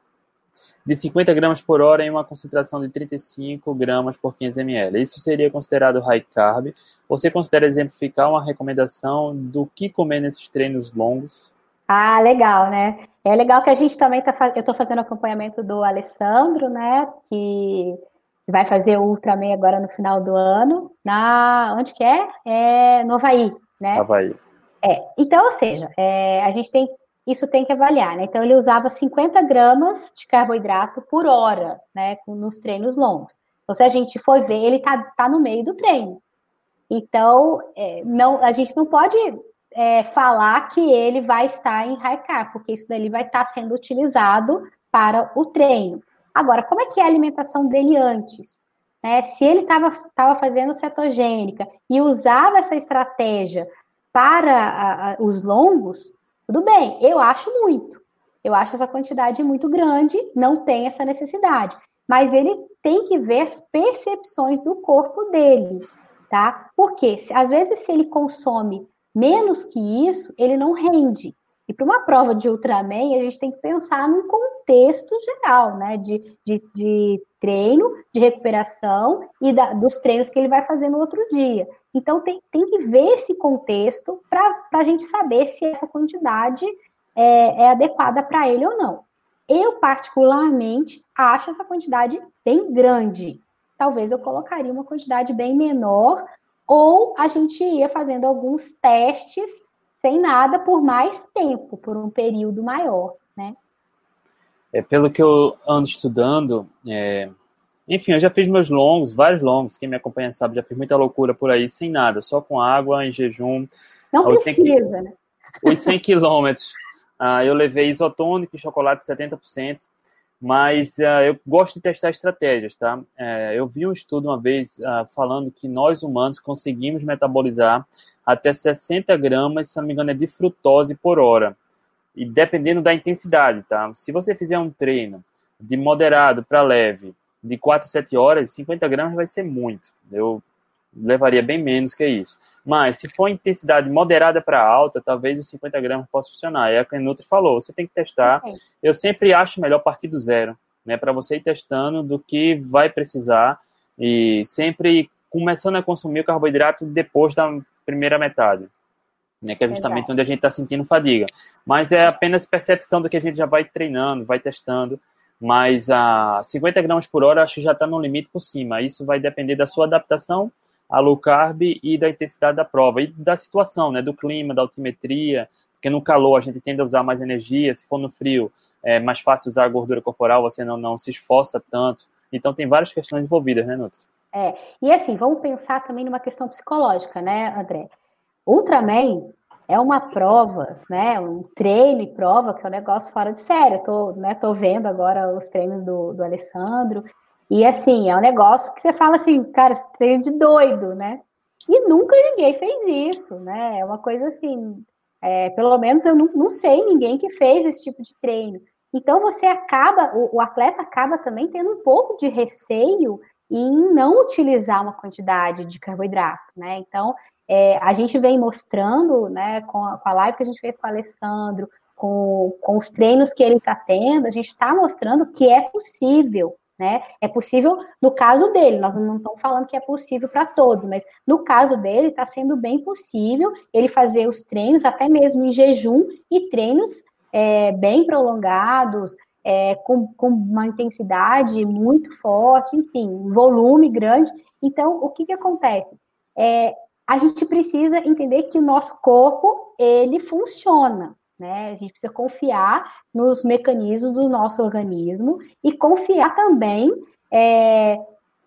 S1: de 50 gramas por hora em uma concentração de 35 gramas por 500 ml. Isso seria considerado high carb. Você considera exemplificar uma recomendação do que comer nesses treinos longos?
S2: Ah, legal, né? É legal que a gente também está eu estou fazendo acompanhamento do Alessandro, né? Que vai fazer o Ultraman agora no final do ano. Na onde que é? É no Havaí, né?
S1: Havaí.
S2: É. Então, ou seja, é, a gente tem isso tem que avaliar, né? Então, ele usava 50 gramas de carboidrato por hora, né? Nos treinos longos. Então, se a gente for ver, ele tá, tá no meio do treino. Então, é, não, a gente não pode é, falar que ele vai estar em carb, porque isso daí vai estar sendo utilizado para o treino. Agora, como é que é a alimentação dele antes? Né? Se ele estava fazendo cetogênica e usava essa estratégia para a, a, os longos, tudo bem, eu acho muito. Eu acho essa quantidade muito grande, não tem essa necessidade. Mas ele tem que ver as percepções do corpo dele, tá? Porque às vezes se ele consome menos que isso, ele não rende. E para uma prova de Ultraman, a gente tem que pensar num contexto geral, né? De, de, de treino, de recuperação e da, dos treinos que ele vai fazer no outro dia. Então, tem, tem que ver esse contexto para a gente saber se essa quantidade é, é adequada para ele ou não. Eu, particularmente, acho essa quantidade bem grande. Talvez eu colocaria uma quantidade bem menor, ou a gente ia fazendo alguns testes sem nada por mais tempo, por um período maior, né?
S1: É, pelo que eu ando estudando, é, enfim, eu já fiz meus longos, vários longos, quem me acompanha sabe, já fiz muita loucura por aí, sem nada, só com água, em jejum.
S2: Não precisa, né?
S1: Os 100 quilômetros, uh, eu levei isotônico e chocolate 70%, mas uh, eu gosto de testar estratégias, tá? Uh, eu vi um estudo uma vez uh, falando que nós humanos conseguimos metabolizar até 60 gramas, se não me engano, é de frutose por hora. E dependendo da intensidade, tá? Se você fizer um treino de moderado para leve, de 4 a 7 horas, 50 gramas vai ser muito. Eu levaria bem menos que isso. Mas se for intensidade moderada para alta, talvez os 50 gramas possa funcionar. É que a Nutri falou, você tem que testar. Okay. Eu sempre acho melhor partir do zero, né, para você ir testando do que vai precisar e sempre começando a consumir o carboidrato depois da primeira metade. Né, que é justamente onde a gente está sentindo fadiga. Mas é apenas percepção do que a gente já vai treinando, vai testando mas a 50 gramas por hora acho que já está no limite por cima. Isso vai depender da sua adaptação a low carb e da intensidade da prova e da situação, né, do clima, da altimetria, porque no calor a gente tende a usar mais energia, se for no frio é mais fácil usar a gordura corporal, você não, não se esforça tanto. Então tem várias questões envolvidas, né, Nutri?
S2: É, e assim, vamos pensar também numa questão psicológica, né, André? Ultraman é uma prova, né? Um treino e prova que é um negócio fora de sério. Eu tô, né, tô vendo agora os treinos do, do Alessandro. E assim, é um negócio que você fala assim, cara, treino de doido, né? E nunca ninguém fez isso, né? É uma coisa assim, é, pelo menos eu não, não sei ninguém que fez esse tipo de treino. Então você acaba, o, o atleta acaba também tendo um pouco de receio em não utilizar uma quantidade de carboidrato, né? Então, é, a gente vem mostrando, né, com a, com a live que a gente fez com o Alessandro, com, com os treinos que ele está tendo, a gente está mostrando que é possível, né? É possível no caso dele, nós não estamos falando que é possível para todos, mas no caso dele está sendo bem possível ele fazer os treinos, até mesmo em jejum, e treinos é, bem prolongados, é, com, com, uma intensidade muito forte, enfim, um volume grande. Então, o que, que acontece? É, a gente precisa entender que o nosso corpo, ele funciona, né? A gente precisa confiar nos mecanismos do nosso organismo e confiar também é,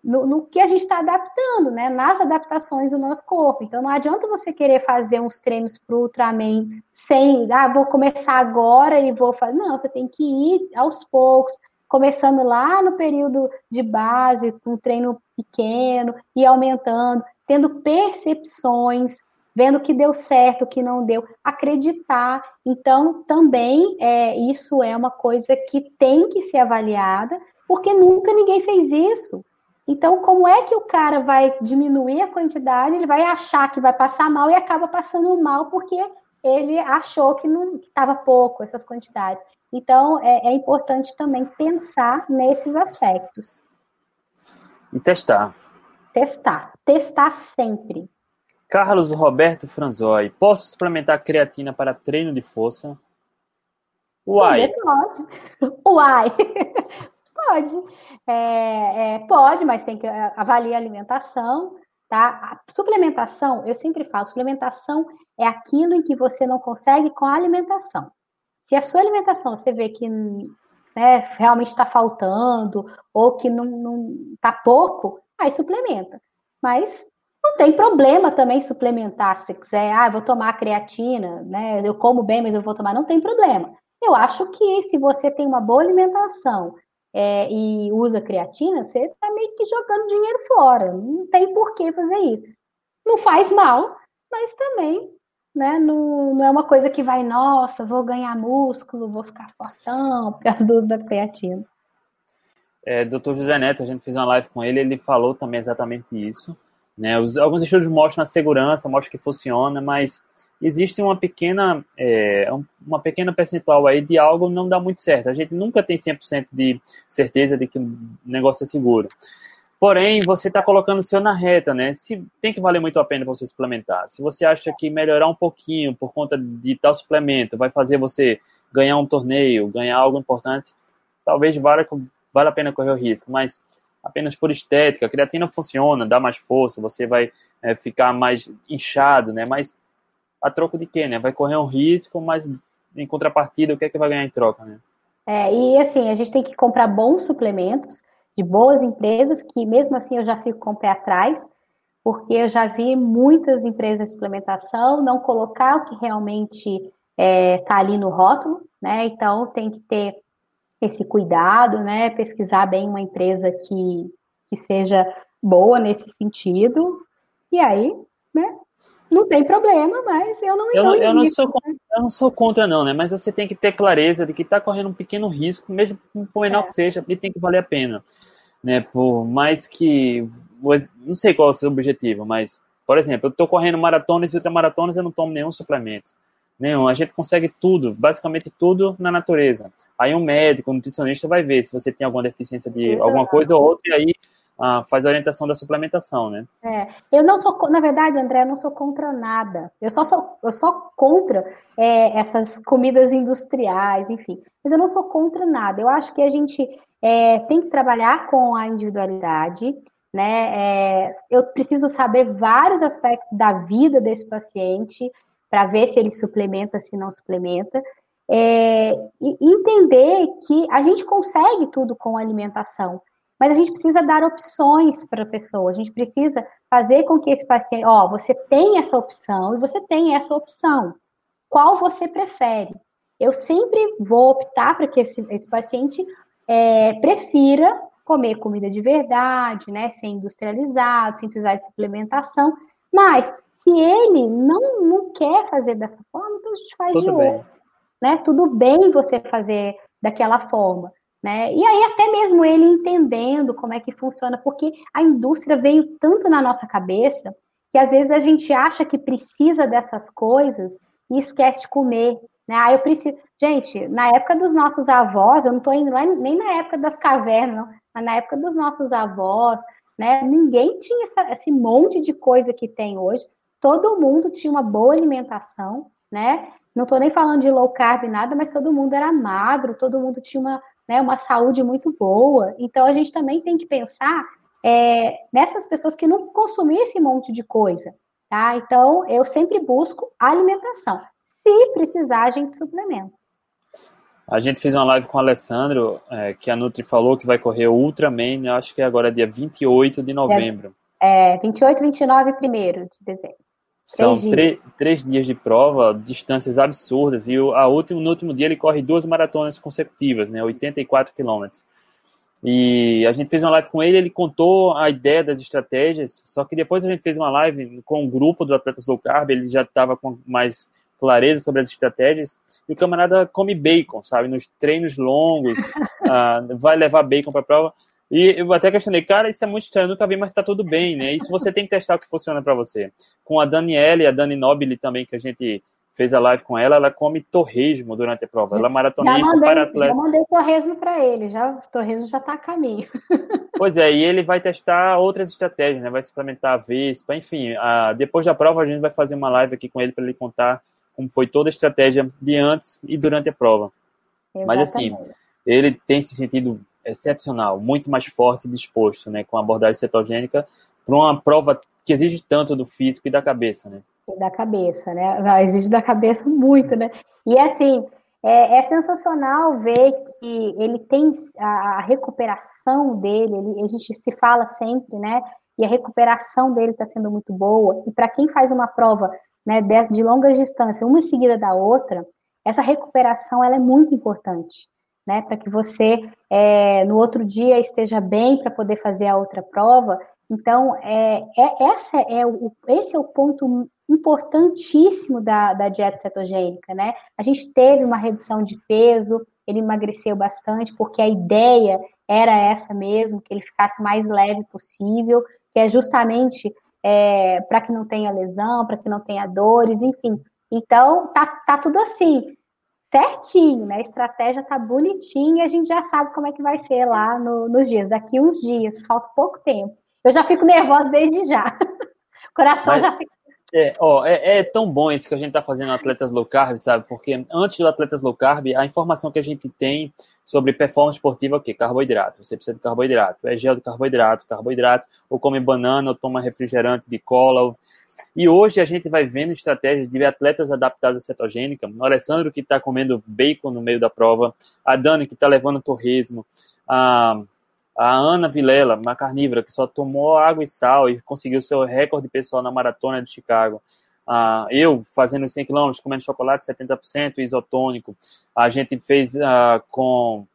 S2: no, no, que a gente está adaptando, né? Nas adaptações do nosso corpo. Então, não adianta você querer fazer uns treinos para o Ultraman sem, ah, vou começar agora e vou fazer. Não, você tem que ir aos poucos, começando lá no período de base, com um treino pequeno, e aumentando tendo percepções, vendo que deu certo, o que não deu, acreditar. Então, também é, isso é uma coisa que tem que ser avaliada, porque nunca ninguém fez isso. Então, como é que o cara vai diminuir a quantidade? Ele vai achar que vai passar mal e acaba passando mal porque ele achou que não estava pouco essas quantidades. Então, é, é importante também pensar nesses aspectos.
S1: E testar
S2: testar. Testar sempre.
S1: Carlos Roberto Franzoi, posso suplementar creatina para treino de força?
S2: Uai. Pode. Uai. pode. É, é, pode, mas tem que é, avaliar a alimentação. Tá? A suplementação, eu sempre falo, suplementação é aquilo em que você não consegue com a alimentação. Se a sua alimentação você vê que né, realmente está faltando ou que não está pouco, aí suplementa. Mas não tem problema também suplementar se você quiser, ah, vou tomar creatina, né? Eu como bem, mas eu vou tomar, não tem problema. Eu acho que se você tem uma boa alimentação é, e usa creatina, você está meio que jogando dinheiro fora. Não tem por que fazer isso. Não faz mal, mas também né, não, não é uma coisa que vai, nossa, vou ganhar músculo, vou ficar fortão por causa do uso da creatina
S1: é, Dr. José Neto, a gente fez uma live com ele, ele falou também exatamente isso. Né? Os, alguns estudos mostram a segurança, mostram que funciona, mas existe uma pequena, é, uma pequena percentual aí de algo não dá muito certo. A gente nunca tem 100% de certeza de que o negócio é seguro. Porém, você está colocando o seu na reta, né? Se, tem que valer muito a pena você suplementar. Se você acha que melhorar um pouquinho por conta de tal suplemento vai fazer você ganhar um torneio, ganhar algo importante, talvez valha, vale a pena correr o risco, mas apenas por estética, a creatina funciona, dá mais força, você vai é, ficar mais inchado, né? Mas a troco de quê, né? Vai correr um risco, mas em contrapartida, o que é que vai ganhar em troca, né?
S2: É, e assim, a gente tem que comprar bons suplementos de boas empresas, que mesmo assim eu já fico com o pé atrás, porque eu já vi muitas empresas de suplementação não colocar o que realmente está é, tá ali no rótulo, né? Então tem que ter esse cuidado, né? Pesquisar bem uma empresa que, que seja boa nesse sentido. E aí, né? Não tem problema, mas eu não
S1: eu, não, eu não sou contra, eu não sou contra não, né? Mas você tem que ter clareza de que está correndo um pequeno risco, mesmo por menor é. que seja, e tem que valer a pena, né? Por mais que não sei qual é o seu objetivo, mas por exemplo, eu estou correndo maratonas e ultramaratonas, eu não tomo nenhum suplemento, nenhum. A gente consegue tudo, basicamente tudo na natureza. Aí um médico, um nutricionista vai ver se você tem alguma deficiência de Exato. alguma coisa ou outra, e aí ah, faz a orientação da suplementação, né?
S2: É, eu não sou, na verdade, André, eu não sou contra nada. Eu só sou, eu sou contra é, essas comidas industriais, enfim. Mas eu não sou contra nada. Eu acho que a gente é, tem que trabalhar com a individualidade, né? É, eu preciso saber vários aspectos da vida desse paciente para ver se ele suplementa, se não suplementa. É, e entender que a gente consegue tudo com alimentação. Mas a gente precisa dar opções para a pessoa, a gente precisa fazer com que esse paciente, ó, você tem essa opção e você tem essa opção. Qual você prefere? Eu sempre vou optar para que esse, esse paciente é, prefira comer comida de verdade, né, sem industrializado, sem precisar de suplementação. Mas se ele não, não quer fazer dessa forma, então a gente faz Tudo de outro. Né? Tudo bem você fazer daquela forma. Né? E aí, até mesmo ele entendendo como é que funciona, porque a indústria veio tanto na nossa cabeça que às vezes a gente acha que precisa dessas coisas e esquece de comer. Né? Ah, eu preciso. Gente, na época dos nossos avós, eu não estou indo lá, nem na época das cavernas, não, mas na época dos nossos avós, né? Ninguém tinha essa, esse monte de coisa que tem hoje. Todo mundo tinha uma boa alimentação, né? Não estou nem falando de low carb nada, mas todo mundo era magro, todo mundo tinha uma né, uma saúde muito boa. Então, a gente também tem que pensar é, nessas pessoas que não consumem esse monte de coisa, tá? Então, eu sempre busco alimentação. Se precisar, a gente suplementa.
S1: A gente fez uma live com o Alessandro, é, que a Nutri falou que vai correr o Ultraman, acho que é agora dia 28 de novembro.
S2: É, 28, 29 e 1 de dezembro.
S1: São três, três dias de prova, distâncias absurdas. E a último, no último dia ele corre duas maratonas consecutivas, né? 84 quilômetros. E a gente fez uma live com ele, ele contou a ideia das estratégias, só que depois a gente fez uma live com o um grupo do Atletas Low Carb, ele já estava com mais clareza sobre as estratégias, e o camarada come bacon, sabe? Nos treinos longos, uh, vai levar bacon para a prova. E eu até questionei, cara, isso é muito estranho, nunca vi, mas tá tudo bem, né? Isso você tem que testar o que funciona para você. Com a Daniela a Dani Nobili também, que a gente fez a live com ela, ela come torresmo durante a prova. Ela é maratonista
S2: mandei,
S1: para atleta.
S2: Já mandei torresmo para ele, já, o torresmo já tá a caminho.
S1: Pois é, e ele vai testar outras estratégias, né? Vai suplementar a Vespa, enfim. A, depois da prova, a gente vai fazer uma live aqui com ele para ele contar como foi toda a estratégia de antes e durante a prova. Exatamente. Mas assim, ele tem se sentido excepcional, muito mais forte e disposto, né, com a abordagem cetogênica para uma prova que exige tanto do físico e da cabeça, né?
S2: E da cabeça, né? Exige da cabeça muito, né? E assim, é, é sensacional ver que ele tem a, a recuperação dele, ele, a gente se fala sempre, né? E a recuperação dele está sendo muito boa. E para quem faz uma prova né, de, de longas distâncias, uma seguida da outra, essa recuperação ela é muito importante né? Para que você é, no outro dia esteja bem para poder fazer a outra prova. Então, é, é, essa é o, esse é o ponto importantíssimo da, da dieta cetogênica, né? A gente teve uma redução de peso, ele emagreceu bastante, porque a ideia era essa mesmo, que ele ficasse o mais leve possível, que é justamente é, para que não tenha lesão, para que não tenha dores, enfim. Então, tá, tá tudo assim certinho, né? A estratégia tá bonitinha e a gente já sabe como é que vai ser lá no, nos dias, daqui uns dias, falta pouco tempo. Eu já fico nervosa desde já. O coração Mas, já fica.
S1: É, ó, é, é, tão bom isso que a gente tá fazendo Atletas Low Carb, sabe? Porque antes do Atletas Low Carb, a informação que a gente tem sobre performance esportiva é o quê? Carboidrato. Você precisa de carboidrato. É gel de carboidrato, carboidrato, ou come banana, ou toma refrigerante de cola. Ou... E hoje a gente vai vendo estratégias de atletas adaptados à cetogênica. O Alessandro que está comendo bacon no meio da prova, a Dani que está levando torresmo, a, a Ana Vilela, uma carnívora que só tomou água e sal e conseguiu seu recorde pessoal na maratona de Chicago. Uh, eu fazendo 100 km, comendo chocolate 70% isotônico. A gente fez uh, com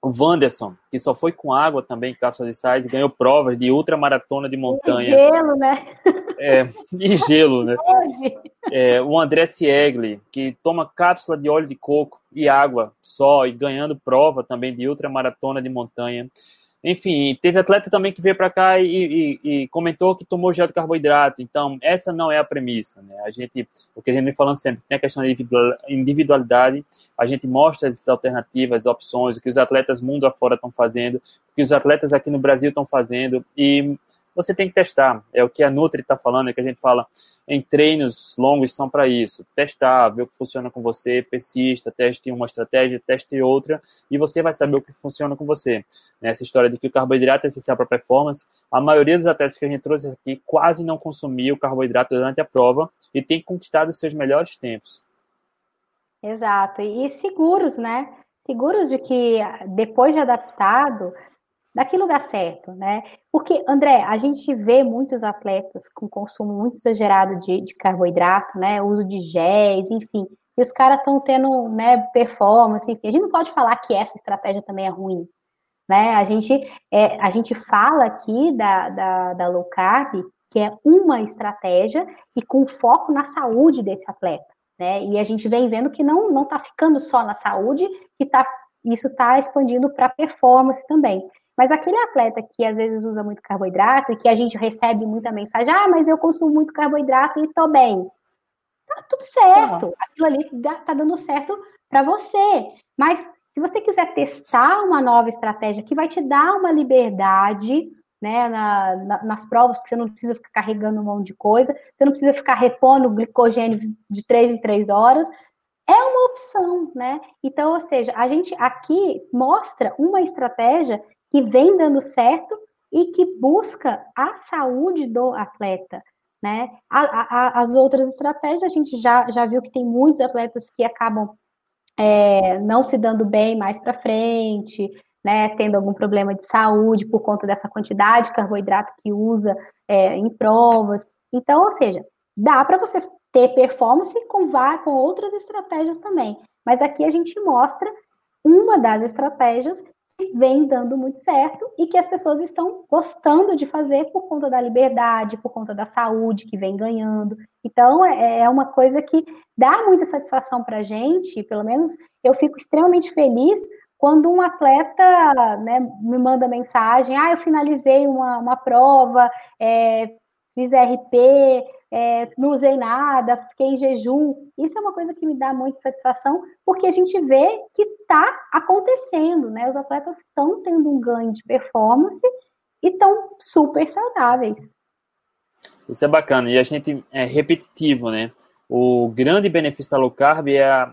S1: o Wanderson, que só foi com água também, cápsulas de sais, ganhou provas de ultramaratona de montanha.
S2: E gelo, né?
S1: É, e gelo, né? É, o André Siegli, que toma cápsula de óleo de coco e água só, e ganhando prova também de ultramaratona de montanha. Enfim, teve atleta também que veio para cá e, e, e, comentou que tomou gel de carboidrato. Então, essa não é a premissa. Né? A gente, o que a gente vem falando sempre, tem a questão de individualidade. A gente mostra as alternativas, as opções, o que os atletas mundo afora estão fazendo, o que os atletas aqui no Brasil estão fazendo. E você tem que testar. É o que a Nutri está falando, é que a gente fala em treinos longos são para isso. Testar, ver o que funciona com você, persista, teste uma estratégia, teste outra, e você vai saber o que funciona com você. Essa história de que o carboidrato é essencial para performance, a maioria dos atletas que a gente trouxe aqui quase não consumia o carboidrato durante a prova e tem conquistado os seus melhores tempos.
S2: Exato, e seguros, né? Seguros de que depois de adaptado, daquilo dá certo, né? Porque, André, a gente vê muitos atletas com consumo muito exagerado de, de carboidrato, né? Uso de géis, enfim. E os caras estão tendo né, performance, enfim. A gente não pode falar que essa estratégia também é ruim. Né? A, gente, é, a gente fala aqui da, da, da low carb, que é uma estratégia e com foco na saúde desse atleta. Né? E a gente vem vendo que não não está ficando só na saúde, que tá, isso está expandindo para performance também. Mas aquele atleta que às vezes usa muito carboidrato e que a gente recebe muita mensagem, ah, mas eu consumo muito carboidrato e tô bem. Tá tudo certo. Aquilo ali tá dando certo para você. Mas se você quiser testar uma nova estratégia que vai te dar uma liberdade, né, na, na, nas provas, que você não precisa ficar carregando um monte de coisa, você não precisa ficar repondo glicogênio de três em três horas, é uma opção, né? Então, ou seja, a gente aqui mostra uma estratégia que vem dando certo e que busca a saúde do atleta. Né? A, a, as outras estratégias, a gente já, já viu que tem muitos atletas que acabam é, não se dando bem mais para frente, né, tendo algum problema de saúde por conta dessa quantidade de carboidrato que usa é, em provas. Então, ou seja, dá para você ter performance com, com outras estratégias também. Mas aqui a gente mostra uma das estratégias vem dando muito certo e que as pessoas estão gostando de fazer por conta da liberdade, por conta da saúde que vem ganhando. Então, é, é uma coisa que dá muita satisfação para a gente, pelo menos eu fico extremamente feliz quando um atleta né, me manda mensagem, ah, eu finalizei uma, uma prova, é, fiz RP, é, não usei nada, fiquei em jejum. Isso é uma coisa que me dá muita satisfação, porque a gente vê que está acontecendo, né? Os atletas estão tendo um ganho de performance e estão super saudáveis.
S1: Isso é bacana. E a gente é repetitivo, né? O grande benefício da low carb é a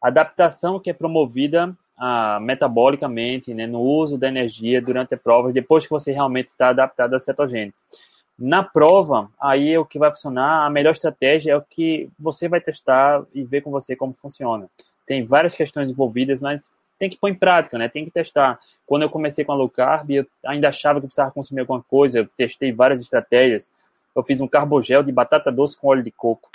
S1: adaptação que é promovida ah, metabolicamente, né, no uso da energia durante a prova, depois que você realmente está adaptado à cetogênica. Na prova, aí é o que vai funcionar, a melhor estratégia é o que você vai testar e ver com você como funciona. Tem várias questões envolvidas, mas tem que pôr em prática, né? Tem que testar. Quando eu comecei com a low carb, eu ainda achava que precisava consumir alguma coisa, eu testei várias estratégias. Eu fiz um carbogel de batata doce com óleo de coco.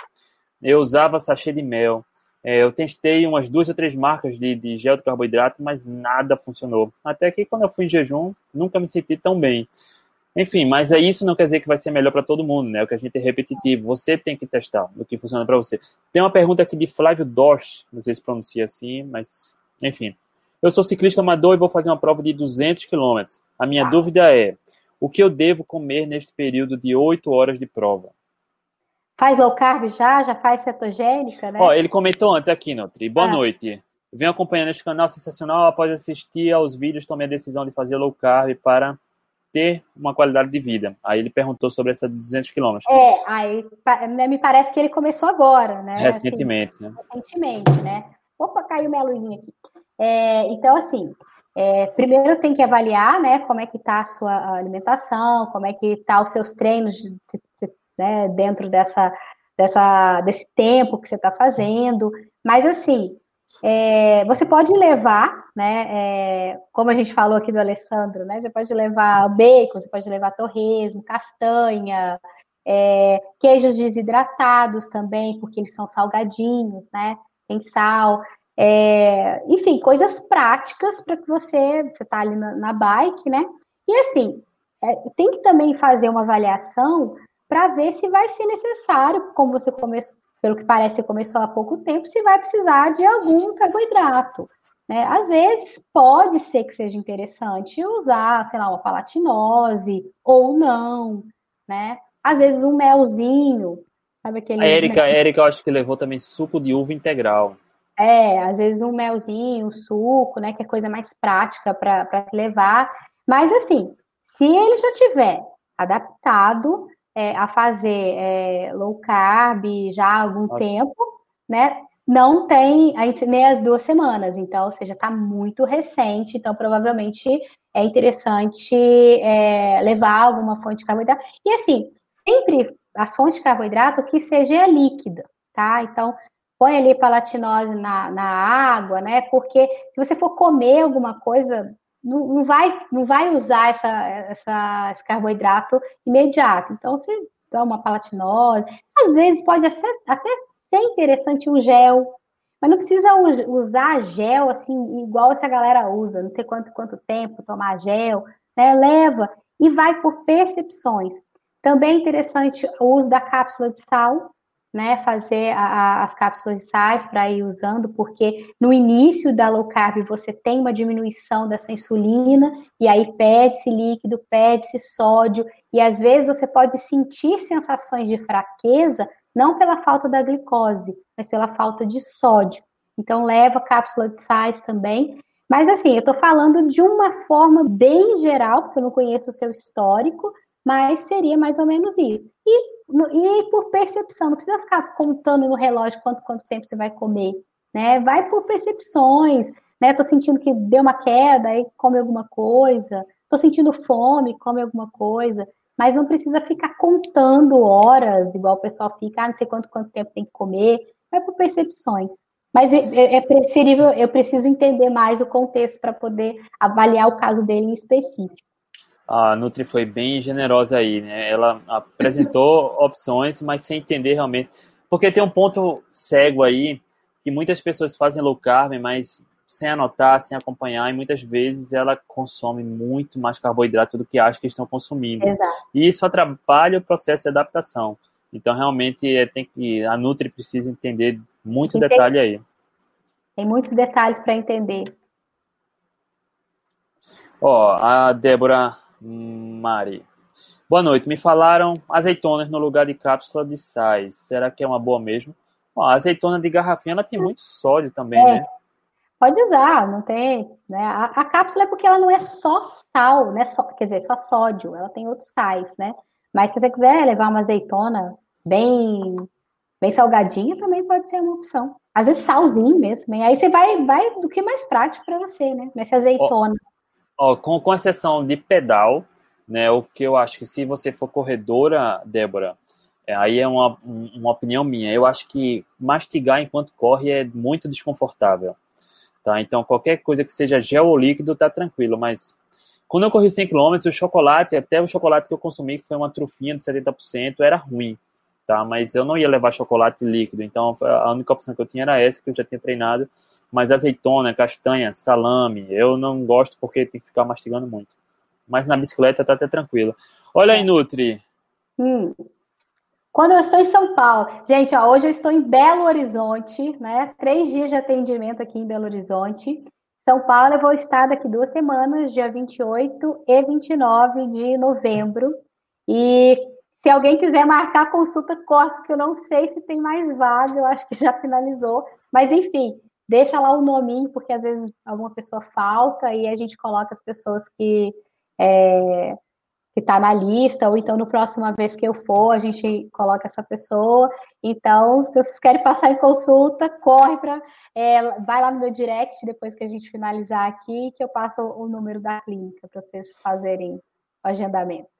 S1: Eu usava sachê de mel. É, eu testei umas duas ou três marcas de, de gel de carboidrato, mas nada funcionou. Até que quando eu fui em jejum, nunca me senti tão bem. Enfim, mas é isso não quer dizer que vai ser melhor para todo mundo, né? O que a gente é repetitivo. Você tem que testar o que funciona para você. Tem uma pergunta aqui de Flávio Dorsch, não sei se pronuncia assim, mas enfim. Eu sou ciclista amador e vou fazer uma prova de 200 quilômetros. A minha ah. dúvida é: o que eu devo comer neste período de 8 horas de prova?
S2: Faz low carb já? Já faz cetogênica, né?
S1: Ó, ele comentou antes aqui, Nutri. Boa ah. noite. Venho acompanhando este canal sensacional. Após assistir aos vídeos, tomei a decisão de fazer low carb para ter uma qualidade de vida. Aí ele perguntou sobre essa 200 quilômetros.
S2: É, aí né, me parece que ele começou agora, né?
S1: Recentemente, assim,
S2: né? Recentemente, né? Opa, caiu minha luzinha aqui. É, então, assim, é, primeiro tem que avaliar, né, como é que está a sua alimentação, como é que está os seus treinos, né, dentro dessa, dessa, desse tempo que você está fazendo. Mas, assim, é, você pode levar, né, é, como a gente falou aqui do Alessandro, né, você pode levar bacon, você pode levar torresmo, castanha, é, queijos desidratados também, porque eles são salgadinhos, né, tem sal. É, enfim, coisas práticas para que você, você tá ali na, na, bike, né? E assim, é, tem que também fazer uma avaliação para ver se vai ser necessário, como você começou, pelo que parece, começou há pouco tempo, se vai precisar de algum carboidrato. Né? Às vezes pode ser que seja interessante usar, sei lá, uma palatinose ou não, né? Às vezes um melzinho, sabe aquele.
S1: A Erika, Erika, eu acho que levou também suco de uva integral.
S2: É, às vezes um melzinho, um suco, né? Que é coisa mais prática para se levar. Mas assim, se ele já tiver adaptado é, a fazer é, low carb já há algum Nossa. tempo, né? Não tem nem as duas semanas, então, ou seja, está muito recente, então provavelmente é interessante é, levar alguma fonte de carboidrato. E assim, sempre as fontes de carboidrato que seja líquida, tá? Então, põe ali palatinose na, na água, né? Porque se você for comer alguma coisa, não, não vai, não vai usar essa, essa, esse carboidrato imediato. Então, você toma uma palatinose. Às vezes pode ser, até ser interessante um gel, mas não precisa usar gel assim, igual essa galera usa, não sei quanto, quanto tempo tomar gel, né? Leva e vai por percepções. Também é interessante o uso da cápsula de sal, né, fazer a, as cápsulas de sais para ir usando, porque no início da low carb você tem uma diminuição dessa insulina, e aí pede-se líquido, pede-se sódio, e às vezes você pode sentir sensações de fraqueza, não pela falta da glicose, mas pela falta de sódio. Então leva cápsula de sais também. Mas assim, eu estou falando de uma forma bem geral, porque eu não conheço o seu histórico, mas seria mais ou menos isso. E e por percepção, não precisa ficar contando no relógio quanto, quanto tempo você vai comer, né? Vai por percepções, né? Tô sentindo que deu uma queda, aí come alguma coisa. Tô sentindo fome, come alguma coisa. Mas não precisa ficar contando horas, igual o pessoal fica, ah, não sei quanto, quanto tempo tem que comer. Vai por percepções. Mas é, é, é preferível, eu preciso entender mais o contexto para poder avaliar o caso dele em específico
S1: a Nutri foi bem generosa aí, né? Ela apresentou opções, mas sem entender realmente. Porque tem um ponto cego aí, que muitas pessoas fazem low carb, mas sem anotar, sem acompanhar, e muitas vezes ela consome muito mais carboidrato do que acha que estão consumindo. Exato. E isso atrapalha o processo de adaptação. Então, realmente, é, tem que a Nutri precisa entender muito Entendi. detalhe aí.
S2: Tem muitos detalhes para entender.
S1: Ó, a Débora Mari. Boa noite. Me falaram azeitonas no lugar de cápsula de sais. Será que é uma boa mesmo? Bom, a azeitona de garrafinha ela tem muito sódio também, é. né?
S2: Pode usar, não tem. Né? A, a, cápsula é porque ela não é só sal, né? Só, quer dizer, só sódio, ela tem outros sais, né? Mas se você quiser levar uma azeitona bem, bem salgadinha, também pode ser uma opção. Às vezes salzinho mesmo. Aí você vai, vai do que mais prático para você, né? Nessa azeitona. Oh
S1: Ó, com, com exceção de pedal, né? O que eu acho que se você for corredora, Débora, é, aí é uma, uma opinião minha. Eu acho que mastigar enquanto corre é muito desconfortável. Tá? Então, qualquer coisa que seja gel ou líquido tá tranquilo, mas quando eu corri 100 km, o chocolate, até o chocolate que eu consumi, que foi uma trufinha de 70%, era ruim, tá? Mas eu não ia levar chocolate líquido, então a única opção que eu tinha era essa, que eu já tinha treinado, mas azeitona, castanha, salame, eu não gosto porque tem que ficar mastigando muito. Mas na bicicleta tá até tranquilo. Olha aí, Nutri.
S2: Hum. Quando eu estou em São Paulo, gente, ó, hoje eu estou em Belo Horizonte, né? Três dias de atendimento aqui em Belo Horizonte. São Paulo, eu vou estar daqui duas semanas, dia 28 e 29 de novembro. E se alguém quiser marcar consulta, corre, porque eu não sei se tem mais vaga, eu acho que já finalizou. Mas enfim, deixa lá o nominho, porque às vezes alguma pessoa falta e a gente coloca as pessoas que é, que está na lista, ou então no próxima vez que eu for, a gente coloca essa pessoa. Então, se vocês querem passar em consulta, corre para. É, vai lá no meu direct depois que a gente finalizar aqui, que eu passo o número da clínica para vocês fazerem o agendamento.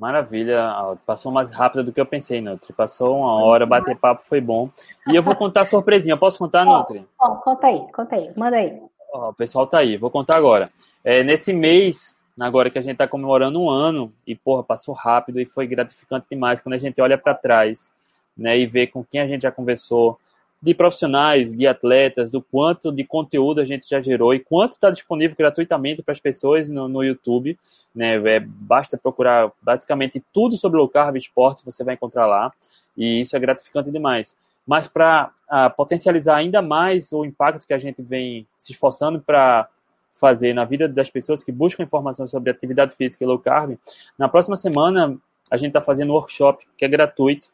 S1: Maravilha, passou mais rápido do que eu pensei, Nutri. Passou uma hora, bater papo foi bom. E eu vou contar surpresinha. Posso contar, Nutri?
S2: Ó, conta aí, conta aí, manda aí.
S1: Ó, o pessoal tá aí, vou contar agora. É, nesse mês, agora que a gente tá comemorando um ano, e porra, passou rápido e foi gratificante demais quando a gente olha para trás, né, e vê com quem a gente já conversou, de profissionais, de atletas, do quanto de conteúdo a gente já gerou e quanto está disponível gratuitamente para as pessoas no, no YouTube. Né? É, basta procurar basicamente tudo sobre low carb esporte, você vai encontrar lá, e isso é gratificante demais. Mas para uh, potencializar ainda mais o impacto que a gente vem se esforçando para fazer na vida das pessoas que buscam informação sobre atividade física e low carb, na próxima semana a gente está fazendo um workshop que é gratuito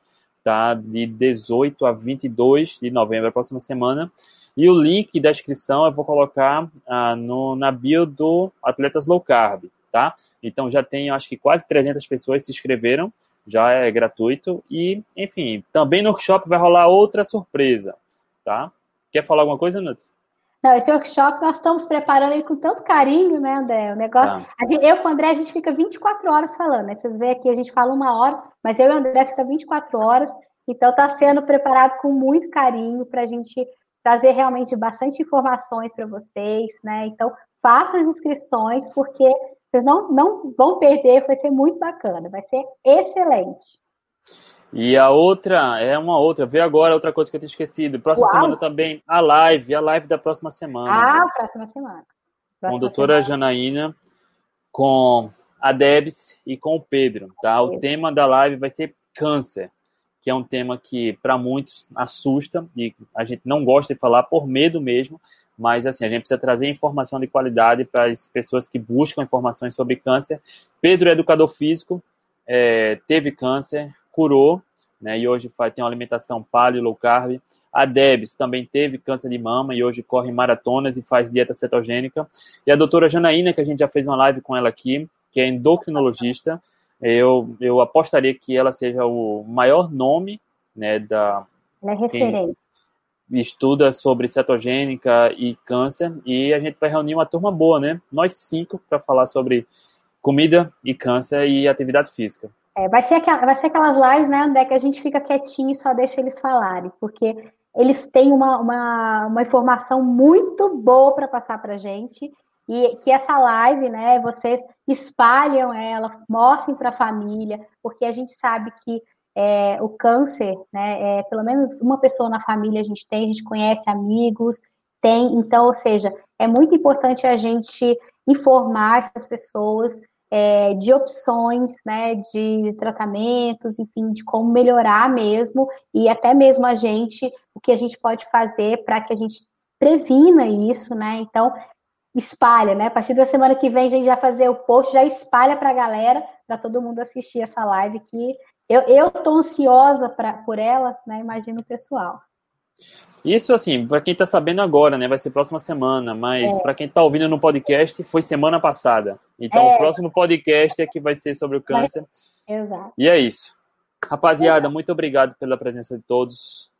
S1: tá? De 18 a 22 de novembro, a próxima semana. E o link da inscrição eu vou colocar ah, no, na bio do Atletas Low Carb, tá? Então já tem, acho que quase 300 pessoas se inscreveram, já é gratuito. E, enfim, também no workshop vai rolar outra surpresa, tá? Quer falar alguma coisa, Nutri?
S2: Não, esse workshop nós estamos preparando ele com tanto carinho, né, André? O negócio. Tá. Eu com o André, a gente fica 24 horas falando, né? Vocês veem aqui, a gente fala uma hora, mas eu e o André fica 24 horas. Então, está sendo preparado com muito carinho para a gente trazer realmente bastante informações para vocês, né? Então, façam as inscrições, porque vocês não, não vão perder, vai ser muito bacana, vai ser excelente.
S1: E a outra é uma outra. Vê agora outra coisa que eu tinha esquecido. Próxima Uau. semana também a live, a live da próxima semana.
S2: Ah, né? próxima semana.
S1: Próxima com a doutora semana. Janaína, com a Debs e com o Pedro, tá? O tema da live vai ser câncer, que é um tema que para muitos assusta e a gente não gosta de falar por medo mesmo, mas assim, a gente precisa trazer informação de qualidade para as pessoas que buscam informações sobre câncer. Pedro é educador físico, é, teve câncer, curou, né, e hoje faz, tem uma alimentação paleo, low carb. A Debs também teve câncer de mama e hoje corre maratonas e faz dieta cetogênica. E a doutora Janaína, que a gente já fez uma live com ela aqui, que é endocrinologista, eu, eu apostaria que ela seja o maior nome né, da.
S2: Ela é referente.
S1: Estuda sobre cetogênica e câncer, e a gente vai reunir uma turma boa, né? Nós cinco, para falar sobre comida e câncer e atividade física.
S2: É, vai, ser aquela, vai ser aquelas lives, né, André, que a gente fica quietinho e só deixa eles falarem, porque eles têm uma, uma, uma informação muito boa para passar para a gente, e que essa live, né, vocês espalham ela, mostrem para a família, porque a gente sabe que é, o câncer, né, é, pelo menos uma pessoa na família a gente tem, a gente conhece amigos, tem, então, ou seja, é muito importante a gente informar essas pessoas é, de opções, né, de, de, tratamentos, enfim, de como melhorar mesmo, e até mesmo a gente, o que a gente pode fazer para que a gente previna isso, né, então, espalha, né, a partir da semana que vem a gente vai fazer o post, já espalha para a galera, para todo mundo assistir essa live, que eu, eu tô ansiosa pra, por ela, né, imagino o pessoal.
S1: Isso, assim, para quem está sabendo agora, né? Vai ser próxima semana, mas é. para quem está ouvindo no podcast, foi semana passada. Então, é. o próximo podcast é que vai ser sobre o câncer.
S2: Exato.
S1: E é isso. Rapaziada, muito obrigado pela presença de todos.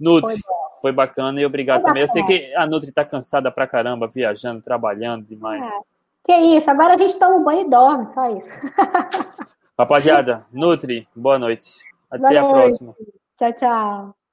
S1: Nutri, foi, foi bacana e obrigado foi também. Eu sei que a Nutri está cansada pra caramba, viajando, trabalhando demais. É.
S2: Que isso, agora a gente toma banho e dorme, só isso.
S1: Rapaziada, Nutri, boa noite. Até boa a noite. próxima.
S2: Tchau, tchau.